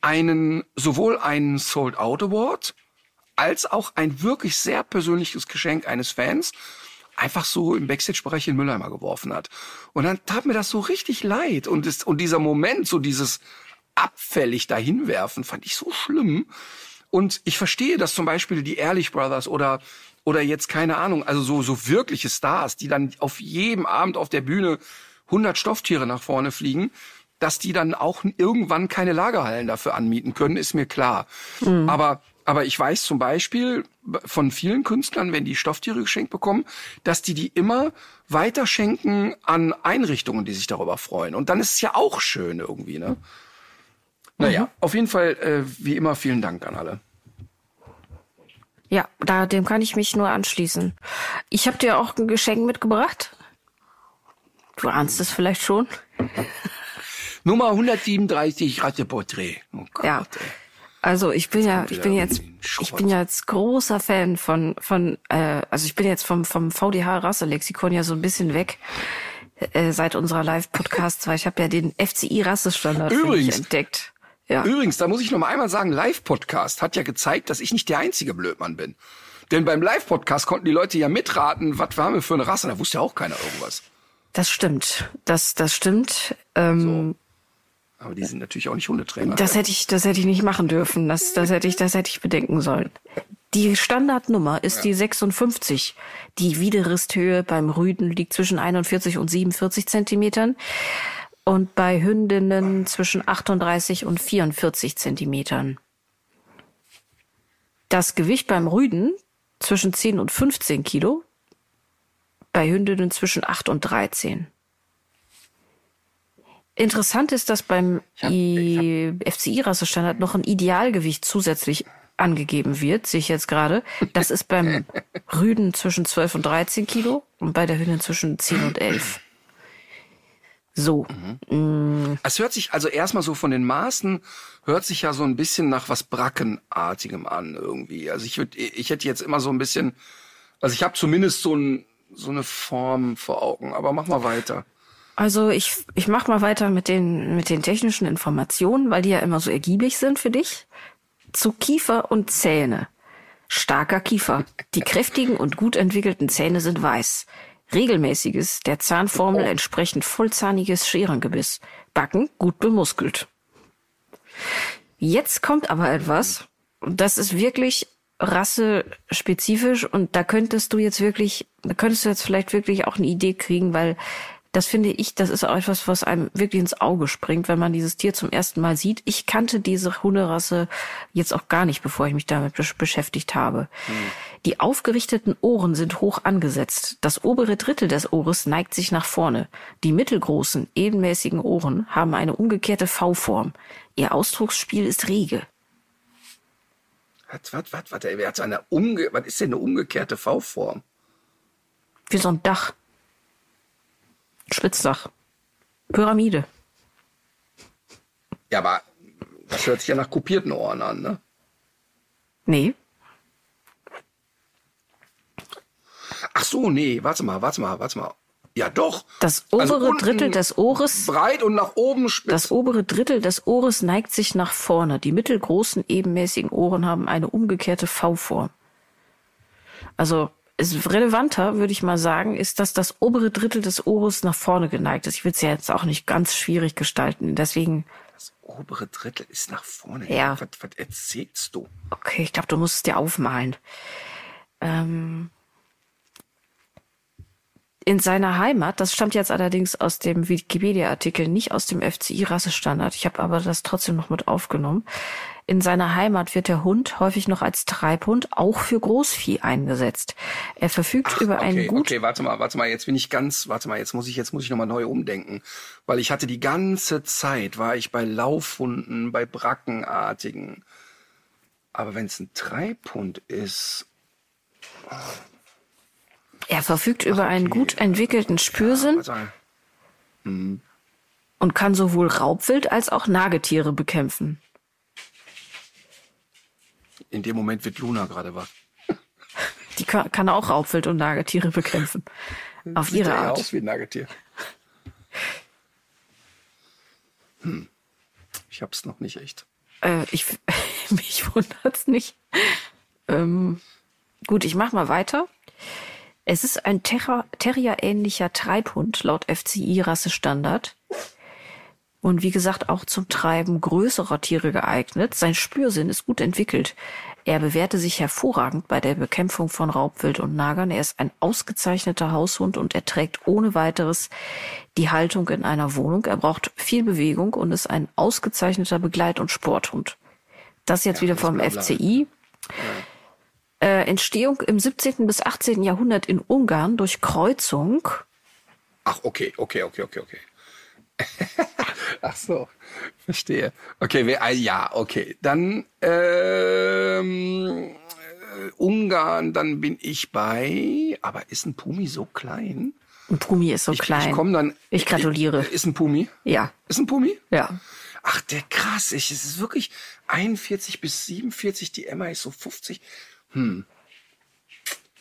einen sowohl einen Sold Out Award als auch ein wirklich sehr persönliches Geschenk eines Fans einfach so im Backstage-Bereich in Mülleimer geworfen hat. Und dann tat mir das so richtig leid. Und, ist, und dieser Moment, so dieses abfällig dahinwerfen, fand ich so schlimm. Und ich verstehe, dass zum Beispiel die Ehrlich Brothers oder oder jetzt keine Ahnung, also so so wirkliche Stars, die dann auf jedem Abend auf der Bühne 100 Stofftiere nach vorne fliegen, dass die dann auch irgendwann keine Lagerhallen dafür anmieten können, ist mir klar. Mhm. Aber aber ich weiß zum Beispiel von vielen Künstlern, wenn die Stofftiere geschenkt bekommen, dass die die immer weiterschenken an Einrichtungen, die sich darüber freuen. Und dann ist es ja auch schön irgendwie, ne? Naja, mhm. auf jeden Fall, äh, wie immer, vielen Dank an alle. Ja, da, dem kann ich mich nur anschließen. Ich habe dir auch ein Geschenk mitgebracht. Du ahnst es vielleicht schon. Nummer 137 Ratteporträt. Oh Gott, ja. Ey. Also ich bin ja, ich bin jetzt, ich bin ja jetzt großer Fan von, von, äh, also ich bin jetzt vom, vom VDH Rasselexikon ja so ein bisschen weg äh, seit unserer Live-Podcasts, weil ich habe ja den FCI Rassestandard entdeckt. Ja. Übrigens, da muss ich noch mal einmal sagen, Live-Podcast hat ja gezeigt, dass ich nicht der einzige Blödmann bin. Denn beim Live-Podcast konnten die Leute ja mitraten, was haben wir für eine Rasse, da wusste ja auch keiner irgendwas. Das stimmt. Das, das stimmt. Ähm, so. Aber die sind natürlich auch nicht Hundetrainer. Das hätte ich, das hätte ich nicht machen dürfen. Das, das hätte ich, das hätte ich bedenken sollen. Die Standardnummer ist ja. die 56. Die Widerristhöhe beim Rüden liegt zwischen 41 und 47 Zentimetern und bei Hündinnen zwischen 38 und 44 Zentimetern. Das Gewicht beim Rüden zwischen 10 und 15 Kilo, bei Hündinnen zwischen 8 und 13. Interessant ist, dass beim FCI-Rassestandard noch ein Idealgewicht zusätzlich angegeben wird, sehe ich jetzt gerade. Das ist beim (laughs) Rüden zwischen 12 und 13 Kilo und bei der Hündin zwischen 10 und 11. So. Mhm. Mm. Es hört sich also erstmal so von den Maßen, hört sich ja so ein bisschen nach was Brackenartigem an irgendwie. Also ich würde, ich hätte jetzt immer so ein bisschen, also ich habe zumindest so, ein, so eine Form vor Augen, aber mach mal weiter. Also ich, ich mach mal weiter mit den, mit den technischen Informationen, weil die ja immer so ergiebig sind für dich. Zu Kiefer und Zähne. Starker Kiefer. Die kräftigen und gut entwickelten Zähne sind weiß. Regelmäßiges, der Zahnformel entsprechend vollzahniges Scherengebiss. Backen gut bemuskelt. Jetzt kommt aber etwas, das ist wirklich rassespezifisch und da könntest du jetzt wirklich, da könntest du jetzt vielleicht wirklich auch eine Idee kriegen, weil das finde ich, das ist auch etwas, was einem wirklich ins Auge springt, wenn man dieses Tier zum ersten Mal sieht. Ich kannte diese Hunderasse jetzt auch gar nicht, bevor ich mich damit beschäftigt habe. Hm. Die aufgerichteten Ohren sind hoch angesetzt. Das obere Drittel des Ohres neigt sich nach vorne. Die mittelgroßen, ebenmäßigen Ohren haben eine umgekehrte V-Form. Ihr Ausdrucksspiel ist rege. Was, was, was, was, wer hat eine umge was ist denn eine umgekehrte V-Form? Wie so ein Dach. Spitzdach. Pyramide. Ja, aber das hört sich ja nach kopierten Ohren an, ne? Nee. Ach so, nee, warte mal, warte mal, warte mal. Ja, doch. Das also obere also Drittel des Ohres. Breit und nach oben spitz. Das obere Drittel des Ohres neigt sich nach vorne. Die mittelgroßen, ebenmäßigen Ohren haben eine umgekehrte V-Form. Also, ist relevanter, würde ich mal sagen, ist, dass das obere Drittel des Ohres nach vorne geneigt ist. Ich will es ja jetzt auch nicht ganz schwierig gestalten. Deswegen. Das obere Drittel ist nach vorne. Ja. Was, was erzählst du? Okay, ich glaube, du musst es dir aufmalen. Ähm, in seiner Heimat, das stammt jetzt allerdings aus dem Wikipedia-Artikel, nicht aus dem FCI-Rassestandard, ich habe aber das trotzdem noch mit aufgenommen. In seiner Heimat wird der Hund häufig noch als Treibhund auch für Großvieh eingesetzt. Er verfügt Ach, über okay, einen gut. Okay, warte mal, warte mal, jetzt bin ich ganz, warte mal, jetzt muss ich, jetzt muss ich nochmal neu umdenken. Weil ich hatte die ganze Zeit, war ich bei Laufhunden, bei Brackenartigen. Aber wenn es ein Treibhund ist. Er verfügt über einen gut entwickelten Spürsinn ja, und kann sowohl Raubwild als auch Nagetiere bekämpfen. In dem Moment wird Luna gerade wach. Die kann, kann auch Raubwild und Nagetiere bekämpfen. Auf Sieht ihre Art. aus wie ein Nagetier. Hm. Ich hab's noch nicht echt. Äh, ich, (laughs) mich wundert's nicht. Ähm, gut, ich mach mal weiter. Es ist ein Terrier-ähnlicher Treibhund laut FCI-Rassestandard. Und wie gesagt, auch zum Treiben größerer Tiere geeignet. Sein Spürsinn ist gut entwickelt. Er bewährte sich hervorragend bei der Bekämpfung von Raubwild und Nagern. Er ist ein ausgezeichneter Haushund und er trägt ohne weiteres die Haltung in einer Wohnung. Er braucht viel Bewegung und ist ein ausgezeichneter Begleit- und Sporthund. Das jetzt ja, wieder vom FCI. Ja. Äh, Entstehung im 17. bis 18. Jahrhundert in Ungarn durch Kreuzung. Ach, okay, okay, okay, okay, okay. (laughs) Ach so, verstehe. Okay, wer, ah, ja, okay. Dann ähm, äh, Ungarn, dann bin ich bei. Aber ist ein Pumi so klein? Ein Pumi ist so ich, klein. Ich komme dann. Ich gratuliere. Ist ein Pumi? Ja. Ist ein Pumi? Ja. Ach, der krass. Ich, es ist wirklich 41 bis 47. Die Emma ist so 50. Hm.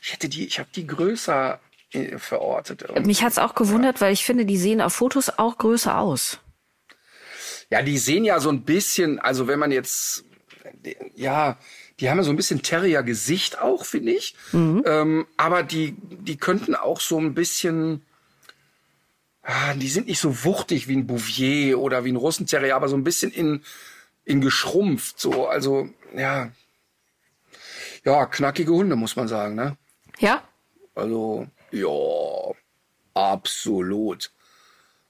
Ich hätte die, ich habe die größer äh, verortet. Irgendwie. Mich hat's auch gewundert, weil ich finde, die sehen auf Fotos auch größer aus. Ja, die sehen ja so ein bisschen, also wenn man jetzt, ja, die haben ja so ein bisschen Terrier-Gesicht auch, finde ich. Mhm. Ähm, aber die, die könnten auch so ein bisschen, ah, die sind nicht so wuchtig wie ein Bouvier oder wie ein Russenterrier, aber so ein bisschen in, in geschrumpft, so, also, ja. Ja, knackige Hunde, muss man sagen, ne? Ja. Also, ja, absolut.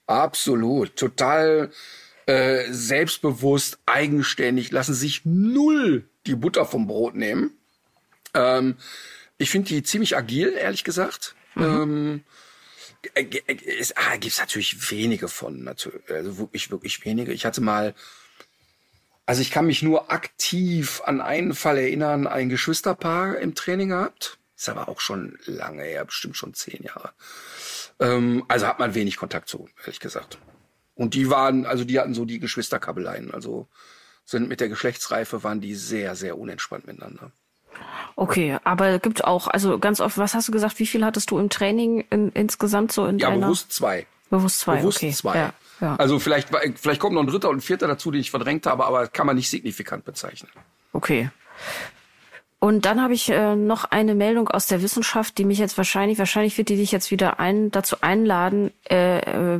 Absolut. Total äh, selbstbewusst, eigenständig, lassen sich null die Butter vom Brot nehmen. Ähm, ich finde die ziemlich agil, ehrlich gesagt. Mhm. Ähm, äh, äh, es ah, gibt natürlich wenige von, natürlich, also wirklich, wirklich wenige. Ich hatte mal, also ich kann mich nur aktiv an einen Fall erinnern, ein Geschwisterpaar im Training gehabt. Ist aber auch schon lange her, bestimmt schon zehn Jahre. Ähm, also hat man wenig Kontakt zu, ehrlich gesagt. Und die waren, also die hatten so die Geschwisterkabeleien, also sind mit der Geschlechtsreife waren die sehr, sehr unentspannt miteinander. Okay, aber gibt auch, also ganz oft, was hast du gesagt, wie viel hattest du im Training in, insgesamt so in ja, deiner? Ja, bewusst zwei. Bewusst zwei, bewusst okay. zwei. Ja, ja. Also vielleicht, vielleicht kommt noch ein dritter und ein vierter dazu, den ich verdrängt habe, aber kann man nicht signifikant bezeichnen. Okay. Und dann habe ich äh, noch eine Meldung aus der Wissenschaft, die mich jetzt wahrscheinlich, wahrscheinlich wird die dich jetzt wieder ein, dazu einladen, äh, äh,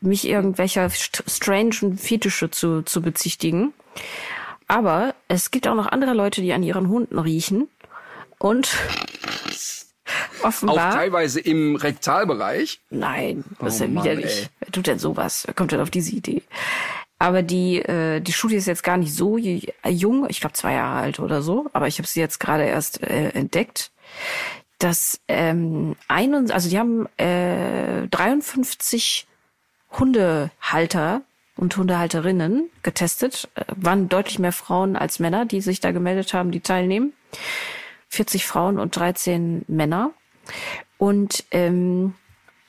mich irgendwelcher strangen Fetische zu, zu bezichtigen. Aber es gibt auch noch andere Leute, die an ihren Hunden riechen. Und offenbar. Auch teilweise im Rektalbereich. Nein, das oh, ist ja widerlich. Wer tut denn sowas? Wer kommt denn auf diese Idee? Aber die, äh, die Studie ist jetzt gar nicht so jung, ich glaube zwei Jahre alt oder so, aber ich habe sie jetzt gerade erst äh, entdeckt, dass ähm, ein, also die haben äh, 53 Hundehalter und Hundehalterinnen getestet, äh, waren deutlich mehr Frauen als Männer, die sich da gemeldet haben, die teilnehmen. 40 Frauen und 13 Männer. Und ähm,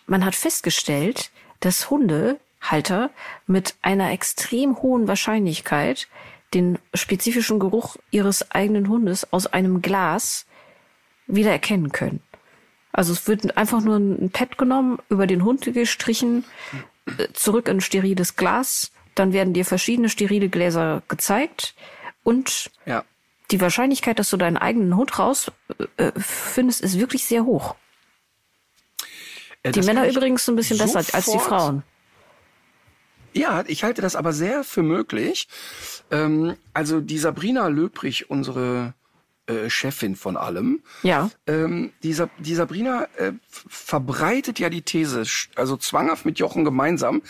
man hat festgestellt, dass Hunde Halter mit einer extrem hohen Wahrscheinlichkeit den spezifischen Geruch ihres eigenen Hundes aus einem Glas wieder erkennen können. Also es wird einfach nur ein Pad genommen, über den Hund gestrichen, äh, zurück in steriles Glas, dann werden dir verschiedene sterile Gläser gezeigt und ja. Die Wahrscheinlichkeit, dass du deinen eigenen Hund raus äh, findest, ist wirklich sehr hoch. Äh, die Männer übrigens ein bisschen besser als die Frauen. Ja, ich halte das aber sehr für möglich. Ähm, also die Sabrina Löbrich, unsere äh, Chefin von allem. Ja. Ähm, die, die Sabrina äh, verbreitet ja die These, also zwanghaft mit Jochen gemeinsam,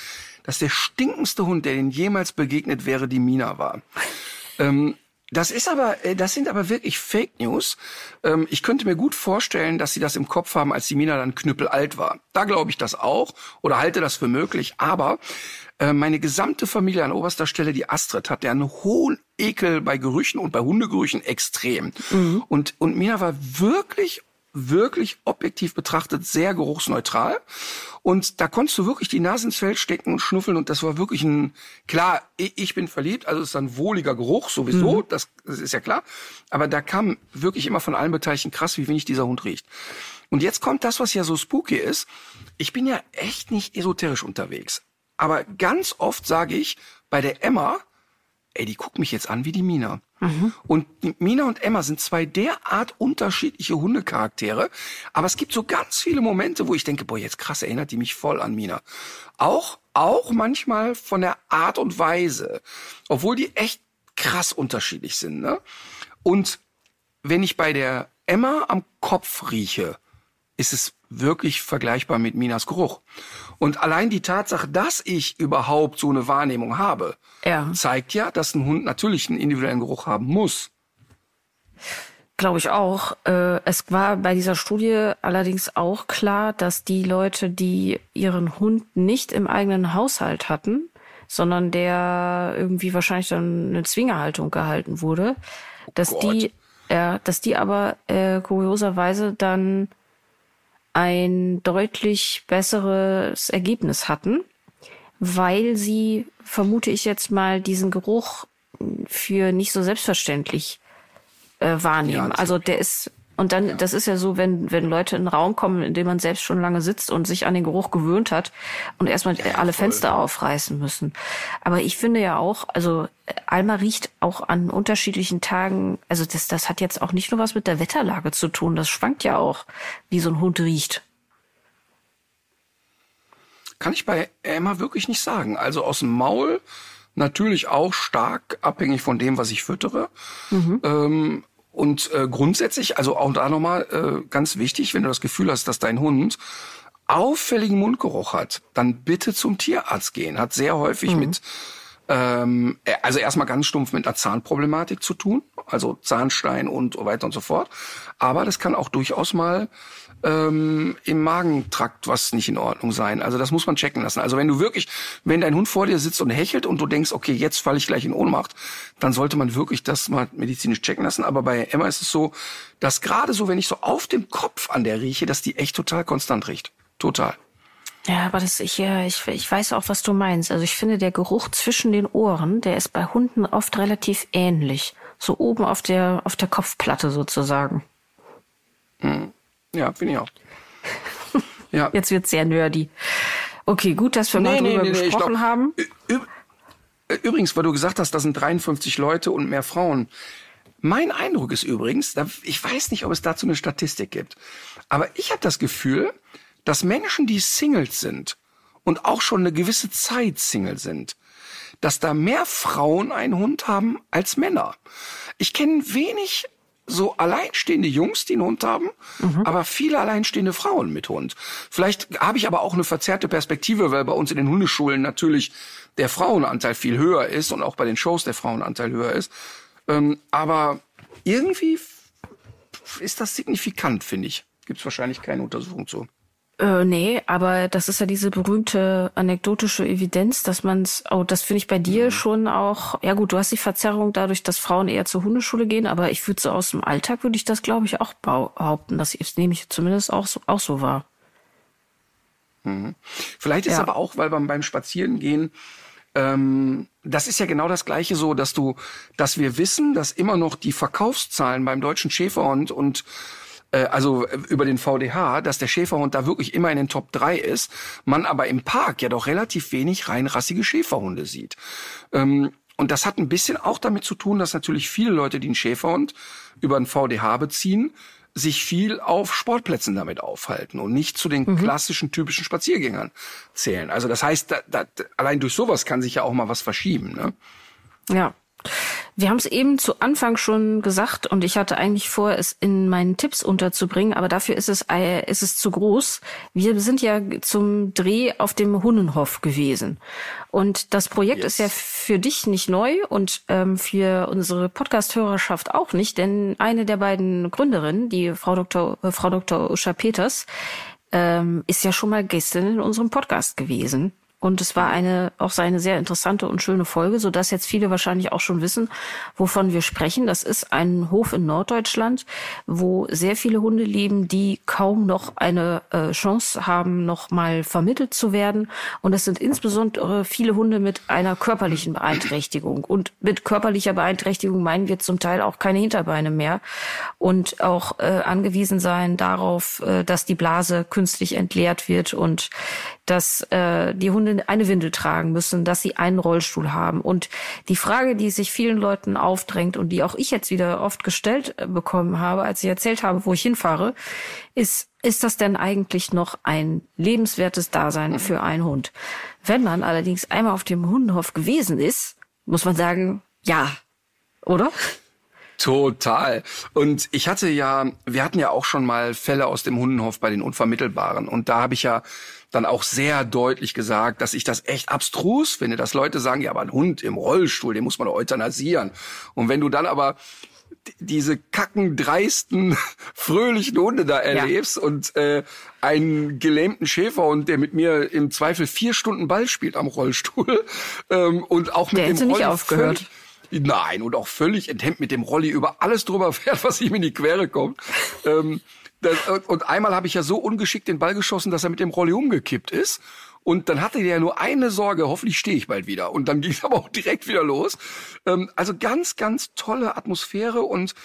dass der stinkendste Hund, der den jemals begegnet wäre, die Mina war. Ähm, das ist aber, äh, das sind aber wirklich Fake News. Ähm, ich könnte mir gut vorstellen, dass sie das im Kopf haben, als die Mina dann knüppelalt war. Da glaube ich das auch oder halte das für möglich. Aber äh, meine gesamte Familie an oberster Stelle, die Astrid, hat ja einen hohen Ekel bei Gerüchen und bei Hundegerüchen extrem. Mhm. Und, und Mina war wirklich wirklich objektiv betrachtet sehr geruchsneutral. Und da konntest du wirklich die Nase ins Feld stecken und schnuffeln. Und das war wirklich ein, klar, ich bin verliebt, also es ist ein wohliger Geruch sowieso, mhm. das, das ist ja klar. Aber da kam wirklich immer von allen Beteiligten krass, wie wenig dieser Hund riecht. Und jetzt kommt das, was ja so spooky ist. Ich bin ja echt nicht esoterisch unterwegs. Aber ganz oft sage ich bei der Emma, ey, die guckt mich jetzt an wie die Mina. Mhm. Und Mina und Emma sind zwei derart unterschiedliche Hundecharaktere. Aber es gibt so ganz viele Momente, wo ich denke, boah, jetzt krass, erinnert die mich voll an Mina. Auch, auch manchmal von der Art und Weise. Obwohl die echt krass unterschiedlich sind, ne? Und wenn ich bei der Emma am Kopf rieche, ist es wirklich vergleichbar mit Minas Geruch. Und allein die Tatsache, dass ich überhaupt so eine Wahrnehmung habe, Ja. zeigt ja, dass ein Hund natürlich einen individuellen Geruch haben muss. Glaube ich auch. Äh, es war bei dieser Studie allerdings auch klar, dass die Leute, die ihren Hund nicht im eigenen Haushalt hatten, sondern der irgendwie wahrscheinlich dann eine Zwingerhaltung gehalten wurde, dass Gott. die, ja, dass die aber äh, kurioserweise dann ein deutlich besseres Ergebnis hatten, weil sie, vermute ich jetzt mal, diesen Geruch für nicht so selbstverständlich äh, wahrnehmen. Ja, also der ist und dann, das ist ja so, wenn, wenn Leute in einen Raum kommen, in dem man selbst schon lange sitzt und sich an den Geruch gewöhnt hat und erstmal alle Fenster aufreißen müssen. Aber ich finde ja auch, also Alma riecht auch an unterschiedlichen Tagen, also das, das hat jetzt auch nicht nur was mit der Wetterlage zu tun, das schwankt ja auch, wie so ein Hund riecht. Kann ich bei Emma wirklich nicht sagen. Also aus dem Maul natürlich auch stark abhängig von dem, was ich füttere. Ähm, und äh, grundsätzlich, also auch da nochmal äh, ganz wichtig, wenn du das Gefühl hast, dass dein Hund auffälligen Mundgeruch hat, dann bitte zum Tierarzt gehen. Hat sehr häufig mit, ähm, äh, also erstmal ganz stumpf mit einer Zahnproblematik zu tun, also Zahnstein und so weiter und so fort. Aber das kann auch durchaus mal ähm, im Magentrakt was nicht in Ordnung sein. Also das muss man checken lassen. Also wenn du wirklich, wenn dein Hund vor dir sitzt und hechelt und du denkst, okay, jetzt falle ich gleich in Ohnmacht, dann sollte man wirklich das mal medizinisch checken lassen. Aber bei Emma ist es so, dass gerade so, wenn ich so auf dem Kopf an der rieche, dass die echt total konstant riecht. Total. Ja, aber das, ich, ja, ich, ich weiß auch, was du meinst. Also ich finde, der Geruch zwischen den Ohren, der ist bei Hunden oft relativ ähnlich. So oben auf der, auf der Kopfplatte sozusagen. Ja, finde ich auch. (laughs) Ja. Jetzt wird's sehr nerdy. Okay, gut, dass wir mal drüber ich gesprochen glaub- haben. Übrigens, weil du gesagt hast, das sind 53 Leute und mehr Frauen. Mein Eindruck ist übrigens, ich weiß nicht, ob es dazu eine Statistik gibt, aber ich habe das Gefühl, dass Menschen, die Singles sind und auch schon eine gewisse Zeit Single sind, dass da mehr Frauen einen Hund haben als Männer. Ich kenne wenig so alleinstehende Jungs, die einen Hund haben, aber viele alleinstehende Frauen mit Hund. Vielleicht habe ich aber auch eine verzerrte Perspektive, weil bei uns in den Hundeschulen natürlich der Frauenanteil viel höher ist und auch bei den Shows der Frauenanteil höher ist. Ähm, aber irgendwie ist das signifikant, finde ich. Gibt es wahrscheinlich keine Untersuchung zu. Äh, nee, aber das ist ja diese berühmte anekdotische Evidenz, dass man's, oh, das finde ich bei dir schon auch, ja gut, du hast die Verzerrung dadurch, dass Frauen eher zur Hundeschule gehen, aber ich würde so aus dem Alltag, würde ich das, glaube ich, auch behaupten. Das nehme ich zumindest auch so, auch so wahr. Vielleicht ist Ja. aber auch, weil beim, beim Spazierengehen, ähm, das ist ja genau das Gleiche so, dass du, dass wir wissen, dass immer noch die Verkaufszahlen beim deutschen Schäferhund und äh, also äh, über den VDH, dass der Schäferhund da wirklich immer in den Top 3 ist, man aber im Park ja doch relativ wenig reinrassige Schäferhunde sieht. Ähm, und das hat ein bisschen auch damit zu tun, dass natürlich viele Leute, die einen Schäferhund über einen VDH beziehen, sich viel auf Sportplätzen damit aufhalten und nicht zu den klassischen typischen Spaziergängern zählen. Also das heißt, da, da, allein durch sowas kann sich ja auch mal was verschieben. Ne? Ja. Wir haben es eben zu Anfang schon gesagt und ich hatte eigentlich vor, es in meinen Tipps unterzubringen, aber dafür ist es, äh, ist es zu groß. Wir sind ja zum Dreh auf dem Hunnenhof gewesen. Und das Projekt Yes. ist ja für dich nicht neu und ähm, für unsere Podcast-Hörerschaft auch nicht, denn eine der beiden Gründerinnen, die Frau Dr. Äh, Frau Dr. Usha Peters, ähm, ist ja schon mal gestern in unserem Podcast gewesen. Und es war eine, auch so eine sehr interessante und schöne Folge, so dass jetzt viele wahrscheinlich auch schon wissen, wovon wir sprechen. Das ist ein Hof in Norddeutschland, wo sehr viele Hunde leben, die kaum noch eine äh, Chance haben, noch mal vermittelt zu werden. Und es sind insbesondere viele Hunde mit einer körperlichen Beeinträchtigung. Und mit körperlicher Beeinträchtigung meinen wir zum Teil auch keine Hinterbeine mehr und auch äh, angewiesen sein darauf, äh, dass die Blase künstlich entleert wird und dass äh, die Hunde eine Windel tragen müssen, dass sie einen Rollstuhl haben. Und die Frage, die sich vielen Leuten aufdrängt und die auch ich jetzt wieder oft gestellt äh, bekommen habe, als ich erzählt habe, wo ich hinfahre, ist, ist das denn eigentlich noch ein lebenswertes Dasein für einen Hund? Wenn man allerdings einmal auf dem Hundenhof gewesen ist, muss man sagen, ja, oder? Total. Und ich hatte ja, wir hatten ja auch schon mal Fälle aus dem Hundenhof bei den Unvermittelbaren. Und da habe ich ja dann auch sehr deutlich gesagt, dass ich das echt abstrus finde, dass Leute sagen, ja, aber ein Hund im Rollstuhl, den muss man euthanasieren. Und wenn du dann aber diese kacken, dreisten, (laughs) fröhlichen Hunde da erlebst ja. und äh, einen gelähmten Schäferhund, der mit mir im Zweifel vier Stunden Ball spielt am Rollstuhl (laughs) ähm, und auch mit der dem nicht aufgehört. Völlig, nein, und auch völlig enthemmt mit dem Rolli über alles drüber (laughs) fährt, was ihm in die Quere kommt. ähm, das, und einmal habe ich ja so ungeschickt den Ball geschossen, dass er mit dem Rolli umgekippt ist. Und dann hatte der ja nur eine Sorge, hoffentlich stehe ich bald wieder. Und dann (laughs) ging es aber auch direkt wieder los. Ähm, also ganz, ganz tolle Atmosphäre. Und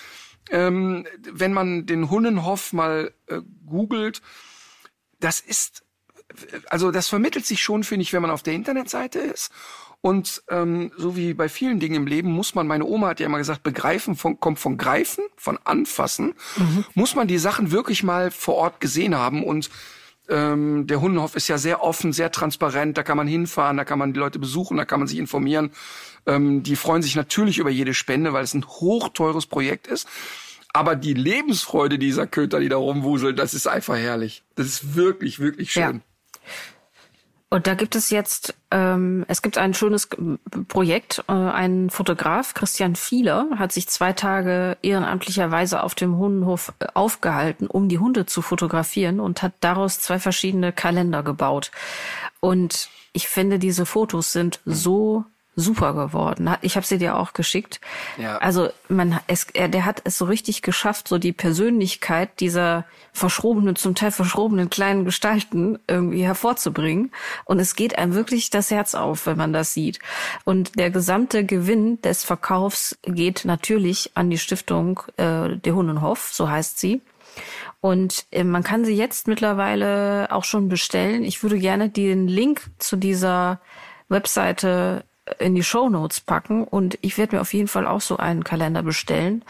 ähm, wenn man den Hunnenhof mal äh, googelt, das ist, also das vermittelt sich schon, finde ich, wenn man auf der Internetseite ist. Und ähm, so wie bei vielen Dingen im Leben muss man, meine Oma hat ja immer gesagt, begreifen von, kommt von greifen, von anfassen, mhm. muss man die Sachen wirklich mal vor Ort gesehen haben und ähm, der Hundenhof ist ja sehr offen, sehr transparent. Da kann man hinfahren, da kann man die Leute besuchen, da kann man sich informieren. Ähm, die freuen sich natürlich über jede Spende, weil es ein hochteures Projekt ist. Aber die Lebensfreude dieser Köter, die da rumwuseln, das ist einfach herrlich. Das ist wirklich, wirklich schön. Ja. Und da gibt es jetzt, ähm, es gibt ein schönes Projekt. Äh, ein Fotograf, Christian Fieler, hat sich zwei Tage ehrenamtlicherweise auf dem Hundenhof äh, aufgehalten, um die Hunde zu fotografieren und hat daraus zwei verschiedene Kalender gebaut. Und ich finde, diese Fotos sind so super geworden. Ich habe sie dir auch geschickt. Ja. Also man, es, er, der hat es so richtig geschafft, so die Persönlichkeit dieser verschrobenen, zum Teil verschrobenen kleinen Gestalten irgendwie hervorzubringen. Und es geht einem wirklich das Herz auf, wenn man das sieht. Und der gesamte Gewinn des Verkaufs geht natürlich an die Stiftung äh, der Hunnenhof, so heißt sie. Und äh, man kann sie jetzt mittlerweile auch schon bestellen. Ich würde gerne den Link zu dieser Webseite in die Show Notes packen und ich werde mir auf jeden Fall auch so einen Kalender bestellen.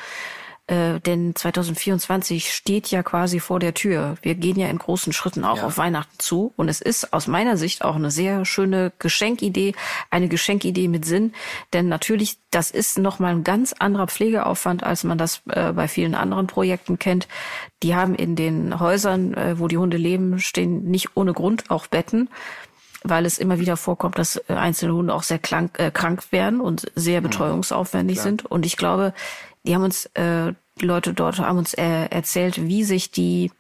Äh, denn 2024 steht ja quasi vor der Tür. Wir gehen ja in großen Schritten auch ja. auf Weihnachten zu. Und es ist aus meiner Sicht auch eine sehr schöne Geschenkidee, eine Geschenkidee mit Sinn. Denn natürlich, das ist nochmal ein ganz anderer Pflegeaufwand, als man das äh, bei vielen anderen Projekten kennt. Die haben in den Häusern, äh, wo die Hunde leben, stehen nicht ohne Grund auch Betten weil es immer wieder vorkommt, dass äh, einzelne Hunde auch sehr krank, äh, krank werden und sehr mhm. betreuungsaufwendig ja, sind. Und ich glaube, die haben uns, äh, die Leute dort haben uns äh, erzählt, wie sich die,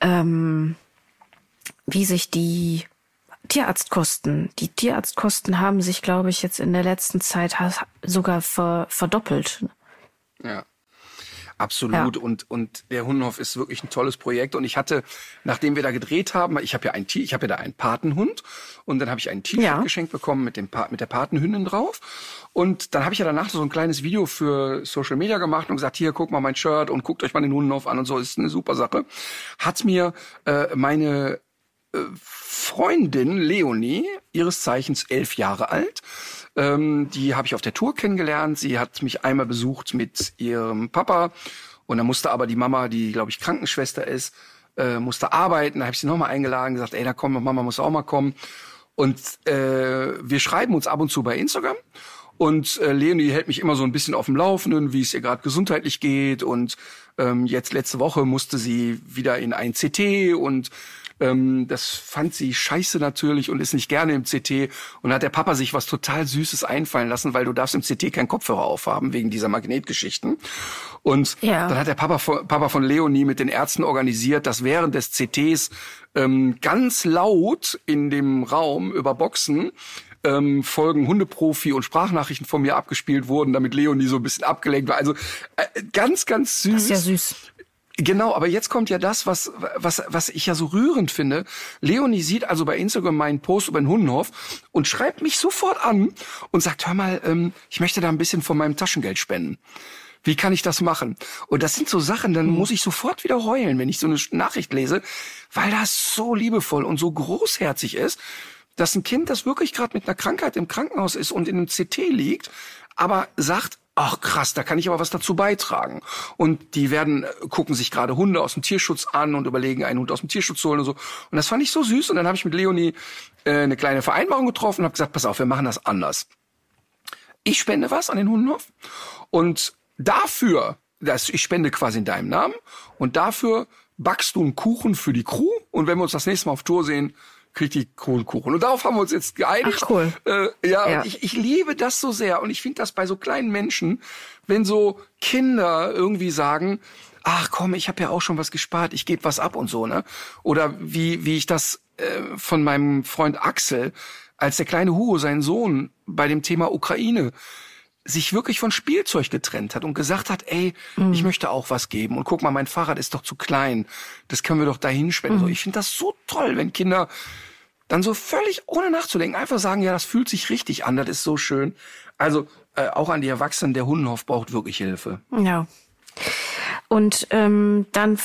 ähm, wie sich die Tierarztkosten, die Tierarztkosten haben sich, glaube ich, jetzt in der letzten Zeit sogar ver, verdoppelt. Ja. Absolut. Ja. Und, und der Hundenhof ist wirklich ein tolles Projekt. Und ich hatte, nachdem wir da gedreht haben, ich habe ja ein ich habe ja da einen Patenhund und dann habe ich ein T-Shirt ja. geschenkt bekommen mit dem mit der Patenhündin drauf. Und dann habe ich ja danach so ein kleines Video für Social Media gemacht und gesagt, hier, guck mal mein Shirt und guckt euch mal den Hundenhof an und so, ist eine super Sache. Hat mir äh, meine Freundin Leonie, ihres Zeichens elf Jahre alt, ähm, die habe ich auf der Tour kennengelernt. Sie hat mich einmal besucht mit ihrem Papa und dann musste aber die Mama, die glaube ich Krankenschwester ist, äh, musste arbeiten. Da habe ich sie nochmal eingeladen, gesagt, ey, da komm, Mama muss auch mal kommen. Und äh, wir schreiben uns ab und zu bei Instagram. Und äh, Leonie hält mich immer so ein bisschen auf dem Laufenden, wie es ihr gerade gesundheitlich geht. Und ähm, jetzt letzte Woche musste sie wieder in ein CT und ähm, das fand sie scheiße natürlich und ist nicht gerne im CT. Und hat der Papa sich was total Süßes einfallen lassen, weil du darfst im CT keinen Kopfhörer aufhaben wegen dieser Magnetgeschichten. Und ja. dann hat der Papa von, Papa von Leonie mit den Ärzten organisiert, dass während des CTs ähm, ganz laut in dem Raum über Boxen ähm, Folgen Hundeprofi und Sprachnachrichten von mir abgespielt wurden, damit Leonie so ein bisschen abgelenkt war. Also äh, ganz, ganz süß. Das ist ja süß. Genau, aber jetzt kommt ja das, was, was, was ich ja so rührend finde. Leonie sieht also bei Instagram meinen Post über den Hundenhof und schreibt mich sofort an und sagt, hör mal, ähm, ich möchte da ein bisschen von meinem Taschengeld spenden. Wie kann ich das machen? Und das sind so Sachen, dann hm. muss ich sofort wieder heulen, wenn ich so eine Nachricht lese, weil das so liebevoll und so großherzig ist, dass ein Kind, das wirklich gerade mit einer Krankheit im Krankenhaus ist und in einem CT liegt, aber sagt, ach krass, da kann ich aber was dazu beitragen. Und die werden, äh, gucken sich gerade Hunde aus dem Tierschutz an und überlegen, einen Hund aus dem Tierschutz zu holen und so. Und das fand ich so süß. Und dann habe ich mit Leonie äh, eine kleine Vereinbarung getroffen und habe gesagt, pass auf, wir machen das anders. Ich spende was an den Hundenhof und dafür, das, ich spende quasi in deinem Namen und dafür backst du einen Kuchen für die Crew und wenn wir uns das nächste Mal auf Tour sehen, kriegt die Crew einen Kuchen. Und darauf haben wir uns jetzt geeinigt. Ach, cool. Äh, ja, Ja. Ich, ich liebe das so sehr und ich finde das bei so kleinen Menschen, wenn so Kinder irgendwie sagen, ach komm, ich habe ja auch schon was gespart, ich gebe was ab und so, ne? Oder wie, wie ich das äh, von meinem Freund Axel, als der kleine Hugo, sein Sohn, bei dem Thema Ukraine, sich wirklich von Spielzeug getrennt hat und gesagt hat, ey, ich möchte auch was geben. Und guck mal, mein Fahrrad ist doch zu klein. Das können wir doch dahin spenden. So, ich finde das so toll, wenn Kinder dann so völlig ohne nachzudenken einfach sagen, ja, das fühlt sich richtig an, das ist so schön. Also äh, auch an die Erwachsenen, der Hundenhof braucht wirklich Hilfe. Ja. Und ähm, dann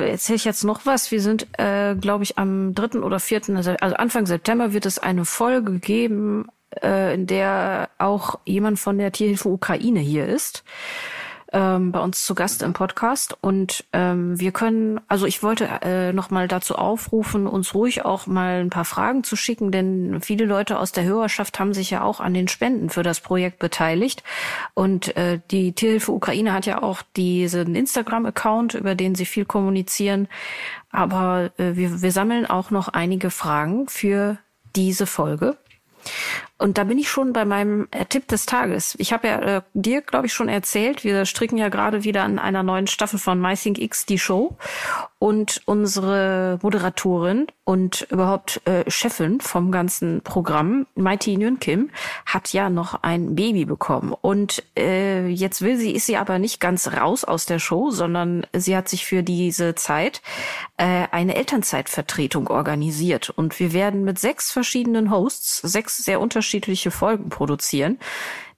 erzähle ich jetzt noch was. Wir sind, äh, glaube ich, am 3. oder 4., Se- also Anfang September wird es eine Folge geben, äh, in der auch jemand von der Tierhilfe Ukraine hier ist. Ähm, bei uns zu Gast im Podcast. Und ähm, wir können, also ich wollte äh, noch mal dazu aufrufen, uns ruhig auch mal ein paar Fragen zu schicken, denn viele Leute aus der Hörerschaft haben sich ja auch an den Spenden für das Projekt beteiligt. Und äh, die Tierhilfe Ukraine hat ja auch diesen Instagram-Account, über den sie viel kommunizieren. Aber äh, wir, wir sammeln auch noch einige Fragen für diese Folge. Und da bin ich schon bei meinem äh, Tipp des Tages. Ich habe ja äh, dir, glaube ich, schon erzählt, wir stricken ja gerade wieder an einer neuen Staffel von MyThink X die Show. Und unsere Moderatorin und überhaupt äh, Chefin vom ganzen Programm, Mighty Nguyen Kim, hat ja noch ein Baby bekommen. Und äh, jetzt will sie, ist sie aber nicht ganz raus aus der Show, sondern sie hat sich für diese Zeit äh, eine Elternzeitvertretung organisiert. Und wir werden mit sechs verschiedenen Hosts sechs sehr unterschiedliche Folgen produzieren.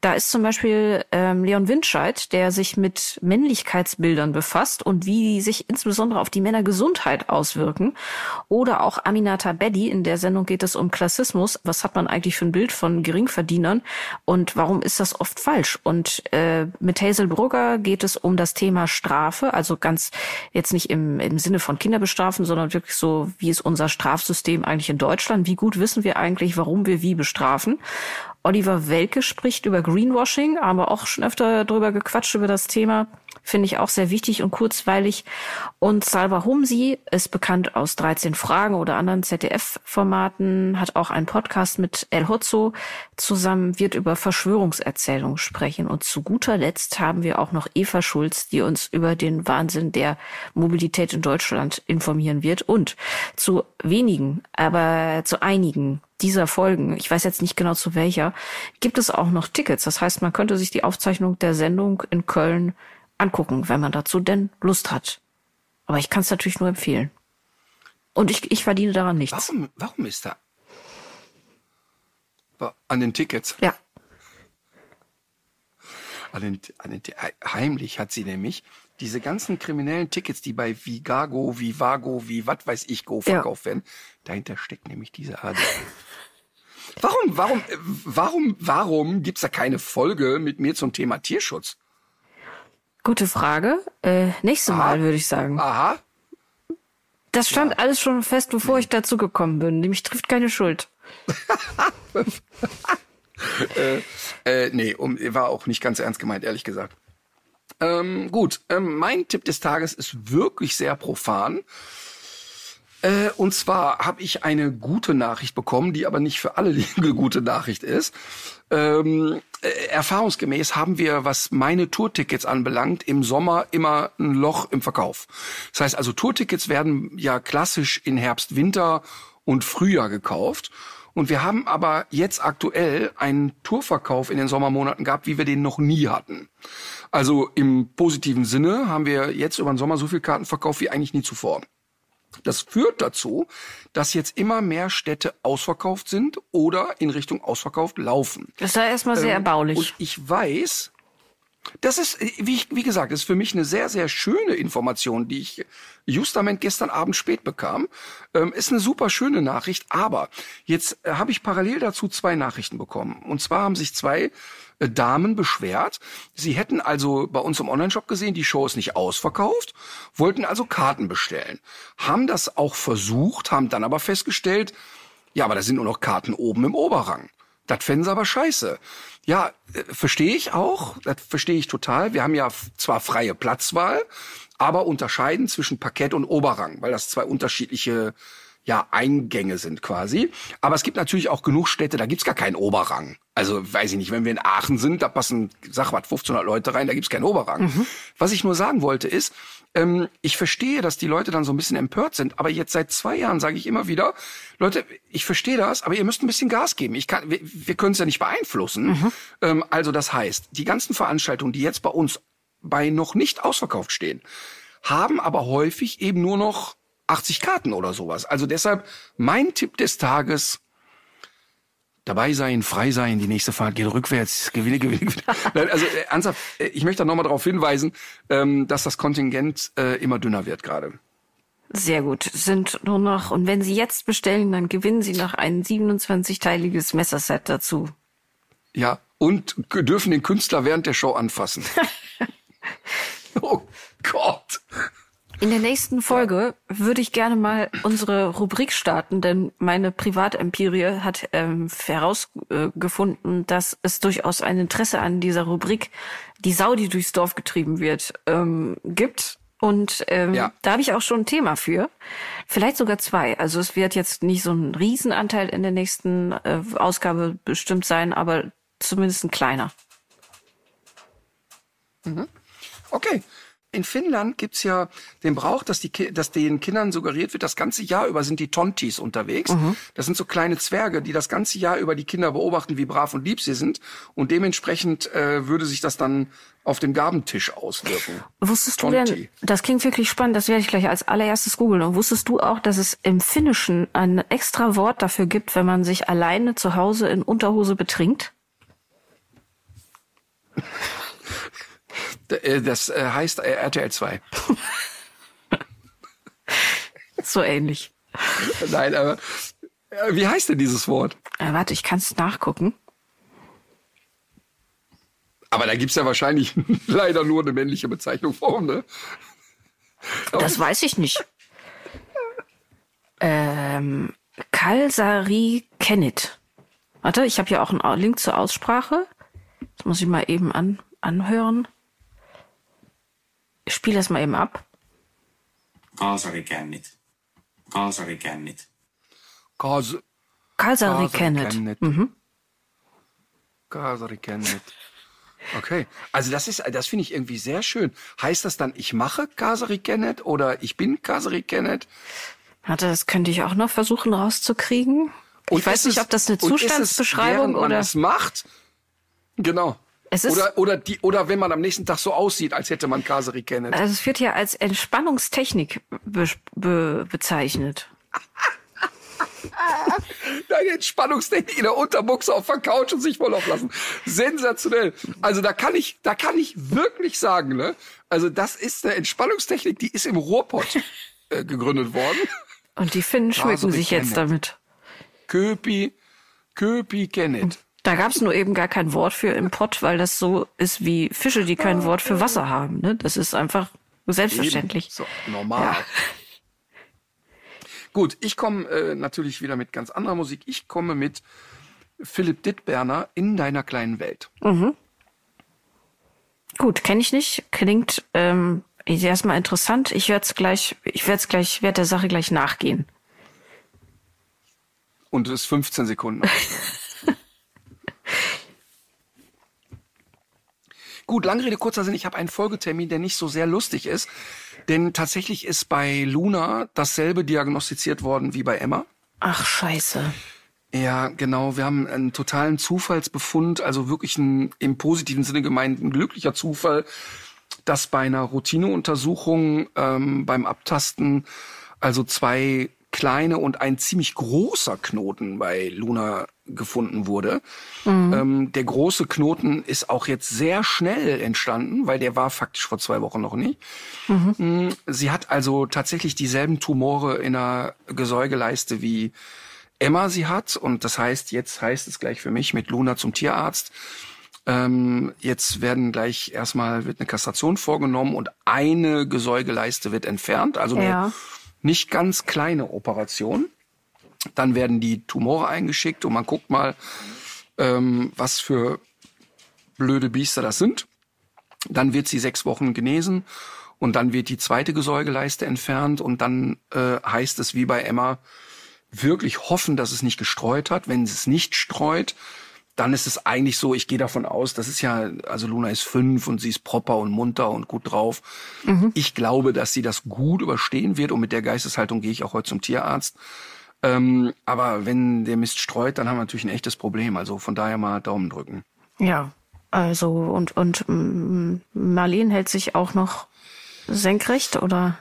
Da ist zum Beispiel ähm, Leon Windscheid, der sich mit Männlichkeitsbildern befasst und wie die sich insbesondere auf die Männergesundheit auswirken. Oder auch Aminata Bedi, in der Sendung geht es um Klassismus. Was hat man eigentlich für ein Bild von Geringverdienern und warum ist das oft falsch? Und äh, mit Hazel Brugger geht es um das Thema Strafe, also ganz jetzt nicht im, im Sinne von Kinderbestrafen, sondern wirklich so, wie ist unser Strafsystem eigentlich in Deutschland? Wie gut wissen wir eigentlich, warum wir wie bestrafen? Oliver Welke spricht über Greenwashing, aber auch schon öfter drüber gequatscht über das Thema. Finde ich auch sehr wichtig und kurzweilig. Und Salva Humsi ist bekannt aus 13 Fragen oder anderen ZDF-Formaten, hat auch einen Podcast mit El Hotzo zusammen, wird über Verschwörungserzählungen sprechen. Und zu guter Letzt haben wir auch noch Eva Schulz, die uns über den Wahnsinn der Mobilität in Deutschland informieren wird. Und zu wenigen, aber zu einigen dieser Folgen, ich weiß jetzt nicht genau zu welcher, gibt es auch noch Tickets. Das heißt, man könnte sich die Aufzeichnung der Sendung in Köln angucken, wenn man dazu denn Lust hat. Aber ich kann es natürlich nur empfehlen. Und ich, ich verdiene daran nichts. Warum, warum ist da an den Tickets? Ja. An den, an den, heimlich hat sie nämlich diese ganzen kriminellen Tickets, die bei Vigago, Vivago, wie was weiß ich Go Ja. verkauft werden, dahinter steckt nämlich diese Art. Warum, warum, warum, warum gibt's da keine Folge mit mir zum Thema Tierschutz? Gute Frage. Äh, nächste Aha. Mal würde ich sagen. Aha, Das stand alles schon fest, bevor ich dazu gekommen bin. Nämlich trifft keine Schuld. (laughs) Äh, nee, um, war auch nicht ganz ernst gemeint, ehrlich gesagt. Ähm, gut, ähm, mein Tipp des Tages ist wirklich sehr profan. Äh, und zwar habe ich eine gute Nachricht bekommen, die aber nicht für alle (laughs) eine gute Nachricht ist. Ähm, äh, erfahrungsgemäß haben wir, was meine Tourtickets anbelangt, im Sommer immer ein Loch im Verkauf. Das heißt also, Tourtickets werden ja klassisch in Herbst, Winter und Frühjahr gekauft. Und wir haben aber jetzt aktuell einen Tourverkauf in den Sommermonaten gehabt, wie wir den noch nie hatten. Also im positiven Sinne haben wir jetzt über den Sommer so viel Karten verkauft wie eigentlich nie zuvor. Das führt dazu, dass jetzt immer mehr Städte ausverkauft sind oder in Richtung ausverkauft laufen. Das ist ja erstmal sehr erbaulich. Und ich weiß, das ist, wie, ich, wie gesagt, ist für mich eine sehr, sehr schöne Information, die ich justament gestern Abend spät bekam. Ähm, ist eine super schöne Nachricht, aber jetzt äh, habe ich parallel dazu zwei Nachrichten bekommen. Und zwar haben sich zwei Damen beschwert. Sie hätten also bei uns im Onlineshop gesehen, die Show ist nicht ausverkauft, wollten also Karten bestellen. Haben das auch versucht, haben dann aber festgestellt, ja, aber da sind nur noch Karten oben im Oberrang. Das fänden sie aber scheiße. Ja, äh, verstehe ich auch. Das verstehe ich total. Wir haben ja zwar freie Platzwahl, aber unterscheiden zwischen Parkett und Oberrang, weil das zwei unterschiedliche ja, Eingänge sind quasi. Aber es gibt natürlich auch genug Städte, da gibt's gar keinen Oberrang. Also weiß ich nicht, wenn wir in Aachen sind, da passen, sag was, 1500 Leute rein, da gibt's keinen Oberrang. Was ich nur sagen wollte ist, ähm, ich verstehe, dass die Leute dann so ein bisschen empört sind, aber jetzt seit zwei Jahren sage ich immer wieder, Leute, ich verstehe das, aber ihr müsst ein bisschen Gas geben. Ich kann, wir, wir können es ja nicht beeinflussen. Ähm, also das heißt, die ganzen Veranstaltungen, die jetzt bei uns bei noch nicht ausverkauft stehen, haben aber häufig eben nur noch 80 Karten oder sowas. Also deshalb mein Tipp des Tages, dabei sein, frei sein, die nächste Fahrt geht rückwärts, gewinne, gewinne, gewinne. (laughs) Also äh, ernsthaft, äh, ich möchte da nochmal darauf hinweisen, ähm, dass das Kontingent äh, immer dünner wird gerade. Sehr gut. Sind nur noch, und wenn Sie jetzt bestellen, dann gewinnen Sie noch ein 27-teiliges Messerset dazu. Ja, und dürfen den Künstler während der Show anfassen. (laughs) oh Gott. In der nächsten Folge würde ich gerne mal unsere Rubrik starten, denn meine Privatempirie hat ähm, herausgefunden, dass es durchaus ein Interesse an dieser Rubrik, die Sau, die durchs Dorf getrieben wird, ähm, gibt. Und ähm, Ja. da habe ich auch schon ein Thema für. Vielleicht sogar zwei. Also es wird jetzt nicht so ein Riesenanteil in der nächsten äh, Ausgabe bestimmt sein, aber zumindest ein kleiner. Okay. In Finnland gibt's ja den Brauch, dass, die, dass den Kindern suggeriert wird, das ganze Jahr über sind die Tontis unterwegs. Das sind so kleine Zwerge, die das ganze Jahr über die Kinder beobachten, wie brav und lieb sie sind. Und dementsprechend äh, würde sich das dann auf dem Gabentisch auswirken. Wusstest du denn, Tonti. das klingt wirklich spannend, das werde ich gleich als allererstes googeln. Und wusstest du auch, dass es im Finnischen ein extra Wort dafür gibt, wenn man sich alleine zu Hause in Unterhose betrinkt? (laughs) Äh, Das äh, heißt äh, RTL 2. (laughs) So ähnlich. Nein, aber wie heißt denn dieses Wort? Äh, warte, ich kann es nachgucken. Aber da gibt's ja wahrscheinlich (laughs) leider nur eine männliche Bezeichnung vorm, ne? Das weiß ich nicht. Ähm, Kalsari Kennit. Warte, ich habe hier auch einen Link zur Aussprache. Das muss ich mal eben an, anhören. Ich spiele das mal eben ab. Kaasarikännit. Kaasarikännit. Kas Kalsari Kennit. Mhm. Kasari Kennet. Okay, also das ist, das finde ich irgendwie sehr schön. Heißt das dann, ich mache Kasari Kennet oder ich bin Kasari Kennet? Warte, das könnte ich auch noch versuchen rauszukriegen. Und ich weiß nicht, es- ob das eine und ist es, Zustandsbeschreibung während man oder. es macht. Genau. Oder oder die oder wenn man am nächsten Tag so aussieht, als hätte man Kasari Kennet. Also es wird ja als Entspannungstechnik be be bezeichnet. (laughs) Deine Entspannungstechnik in der Unterbuchse auf der Couch und sich voll auflassen. Sensationell. Also da kann ich, da kann ich wirklich sagen, ne? Also das ist eine Entspannungstechnik, die ist im Ruhrpott (laughs) äh, gegründet worden. Und die Finnen schmücken sich ich jetzt damit. Köpi, Köpi Kennet. Da gab es nur eben gar kein Wort für im Pott, weil das so ist wie Fische, die kein Wort für Wasser haben. Ne? Das ist einfach selbstverständlich. Eben. So, normal. Ja. (laughs) Gut, ich komme äh, natürlich wieder mit ganz anderer Musik. Ich komme mit Philipp Dittberner in deiner kleinen Welt. Gut, kenne ich nicht. Klingt ähm, erstmal interessant. Ich werde es gleich, ich werde es gleich, werde der Sache gleich nachgehen. Und es ist 15 Sekunden. (laughs) Gut, lange Rede, kurzer Sinn. Ich habe einen Folgetermin, der nicht so sehr lustig ist. Denn tatsächlich ist bei Luna dasselbe diagnostiziert worden wie bei Emma. Ach scheiße. Ja, genau. Wir haben einen totalen Zufallsbefund, also wirklich ein im positiven Sinne gemeint ein glücklicher Zufall, dass bei einer Routineuntersuchung ähm, beim Abtasten also zwei kleine und ein ziemlich großer Knoten bei Luna gefunden wurde. Ähm, der große Knoten ist auch jetzt sehr schnell entstanden, weil der war faktisch vor zwei Wochen noch nicht. Mm, Sie hat also tatsächlich dieselben Tumore in der Gesäugeleiste wie Emma sie hat. Und das heißt, jetzt heißt es gleich für mich mit Luna zum Tierarzt. Ähm, jetzt werden gleich erstmal wird eine Kastration vorgenommen und eine Gesäugeleiste wird entfernt. Also eine Ja. Nicht ganz kleine Operation. Dann werden die Tumore eingeschickt und man guckt mal, ähm, was für blöde Biester das sind. Dann wird sie sechs Wochen genesen und dann wird die zweite Gesäugeleiste entfernt und dann äh, heißt es wie bei Emma wirklich hoffen, dass es nicht gestreut hat. Wenn es nicht streut, dann ist es eigentlich so, ich gehe davon aus, das ist ja, also Luna ist fünf und sie ist proper und munter und gut drauf. Mhm. Ich glaube, dass sie das gut überstehen wird und mit der Geisteshaltung gehe ich auch heute zum Tierarzt. Ähm, aber wenn der Mist streut, dann haben wir natürlich ein echtes Problem. Also von daher mal Daumen drücken. Ja, also und, und mm, Marlene hält sich auch noch senkrecht oder?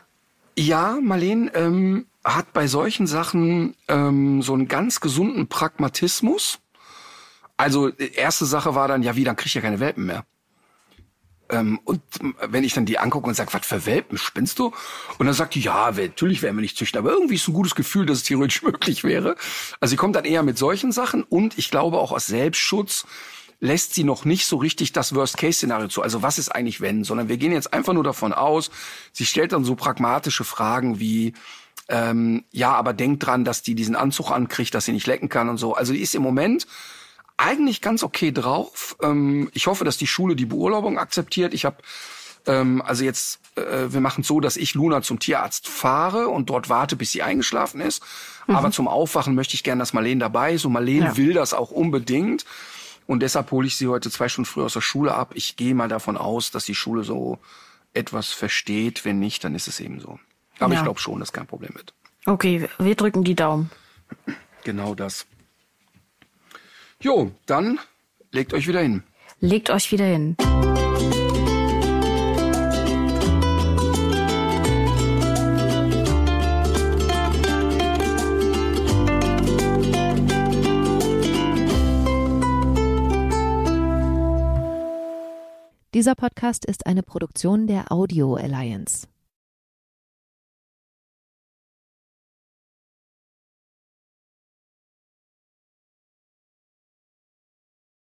Ja, Marlene ähm, hat bei solchen Sachen ähm, so einen ganz gesunden Pragmatismus also erste Sache war dann, ja wie, dann krieg ich ja keine Welpen mehr. Ähm, und wenn ich dann die angucke und sage, was für Welpen, spinnst du? Und dann sagt die, ja, natürlich werden wir nicht züchten, aber irgendwie ist ein gutes Gefühl, dass es theoretisch (laughs) möglich wäre. Also sie kommt dann eher mit solchen Sachen und ich glaube auch aus Selbstschutz lässt sie noch nicht so richtig das Worst-Case-Szenario zu. Also was ist eigentlich wenn? Sondern wir gehen jetzt einfach nur davon aus, sie stellt dann so pragmatische Fragen wie, ähm, ja, aber denkt dran, dass die diesen Anzug ankriegt, dass sie nicht lecken kann und so. Also die ist im Moment eigentlich ganz okay drauf. Ähm, ich hoffe, dass die Schule die Beurlaubung akzeptiert. Ich habe ähm, also jetzt, äh, wir machen so, dass ich Luna zum Tierarzt fahre und dort warte, bis sie eingeschlafen ist. Mhm. Aber zum Aufwachen möchte ich gerne, dass Marlene dabei ist. Und Marlene ja. will das auch unbedingt. Und deshalb hole ich sie heute zwei Stunden früher aus der Schule ab. Ich gehe mal davon aus, dass die Schule so etwas versteht. Wenn nicht, dann ist es eben so. Aber ja. ich glaube schon, dass kein Problem wird. Okay, wir drücken die Daumen. Genau das. Jo, dann legt euch wieder hin. Legt euch wieder hin. Dieser Podcast ist eine Produktion der Audio Alliance.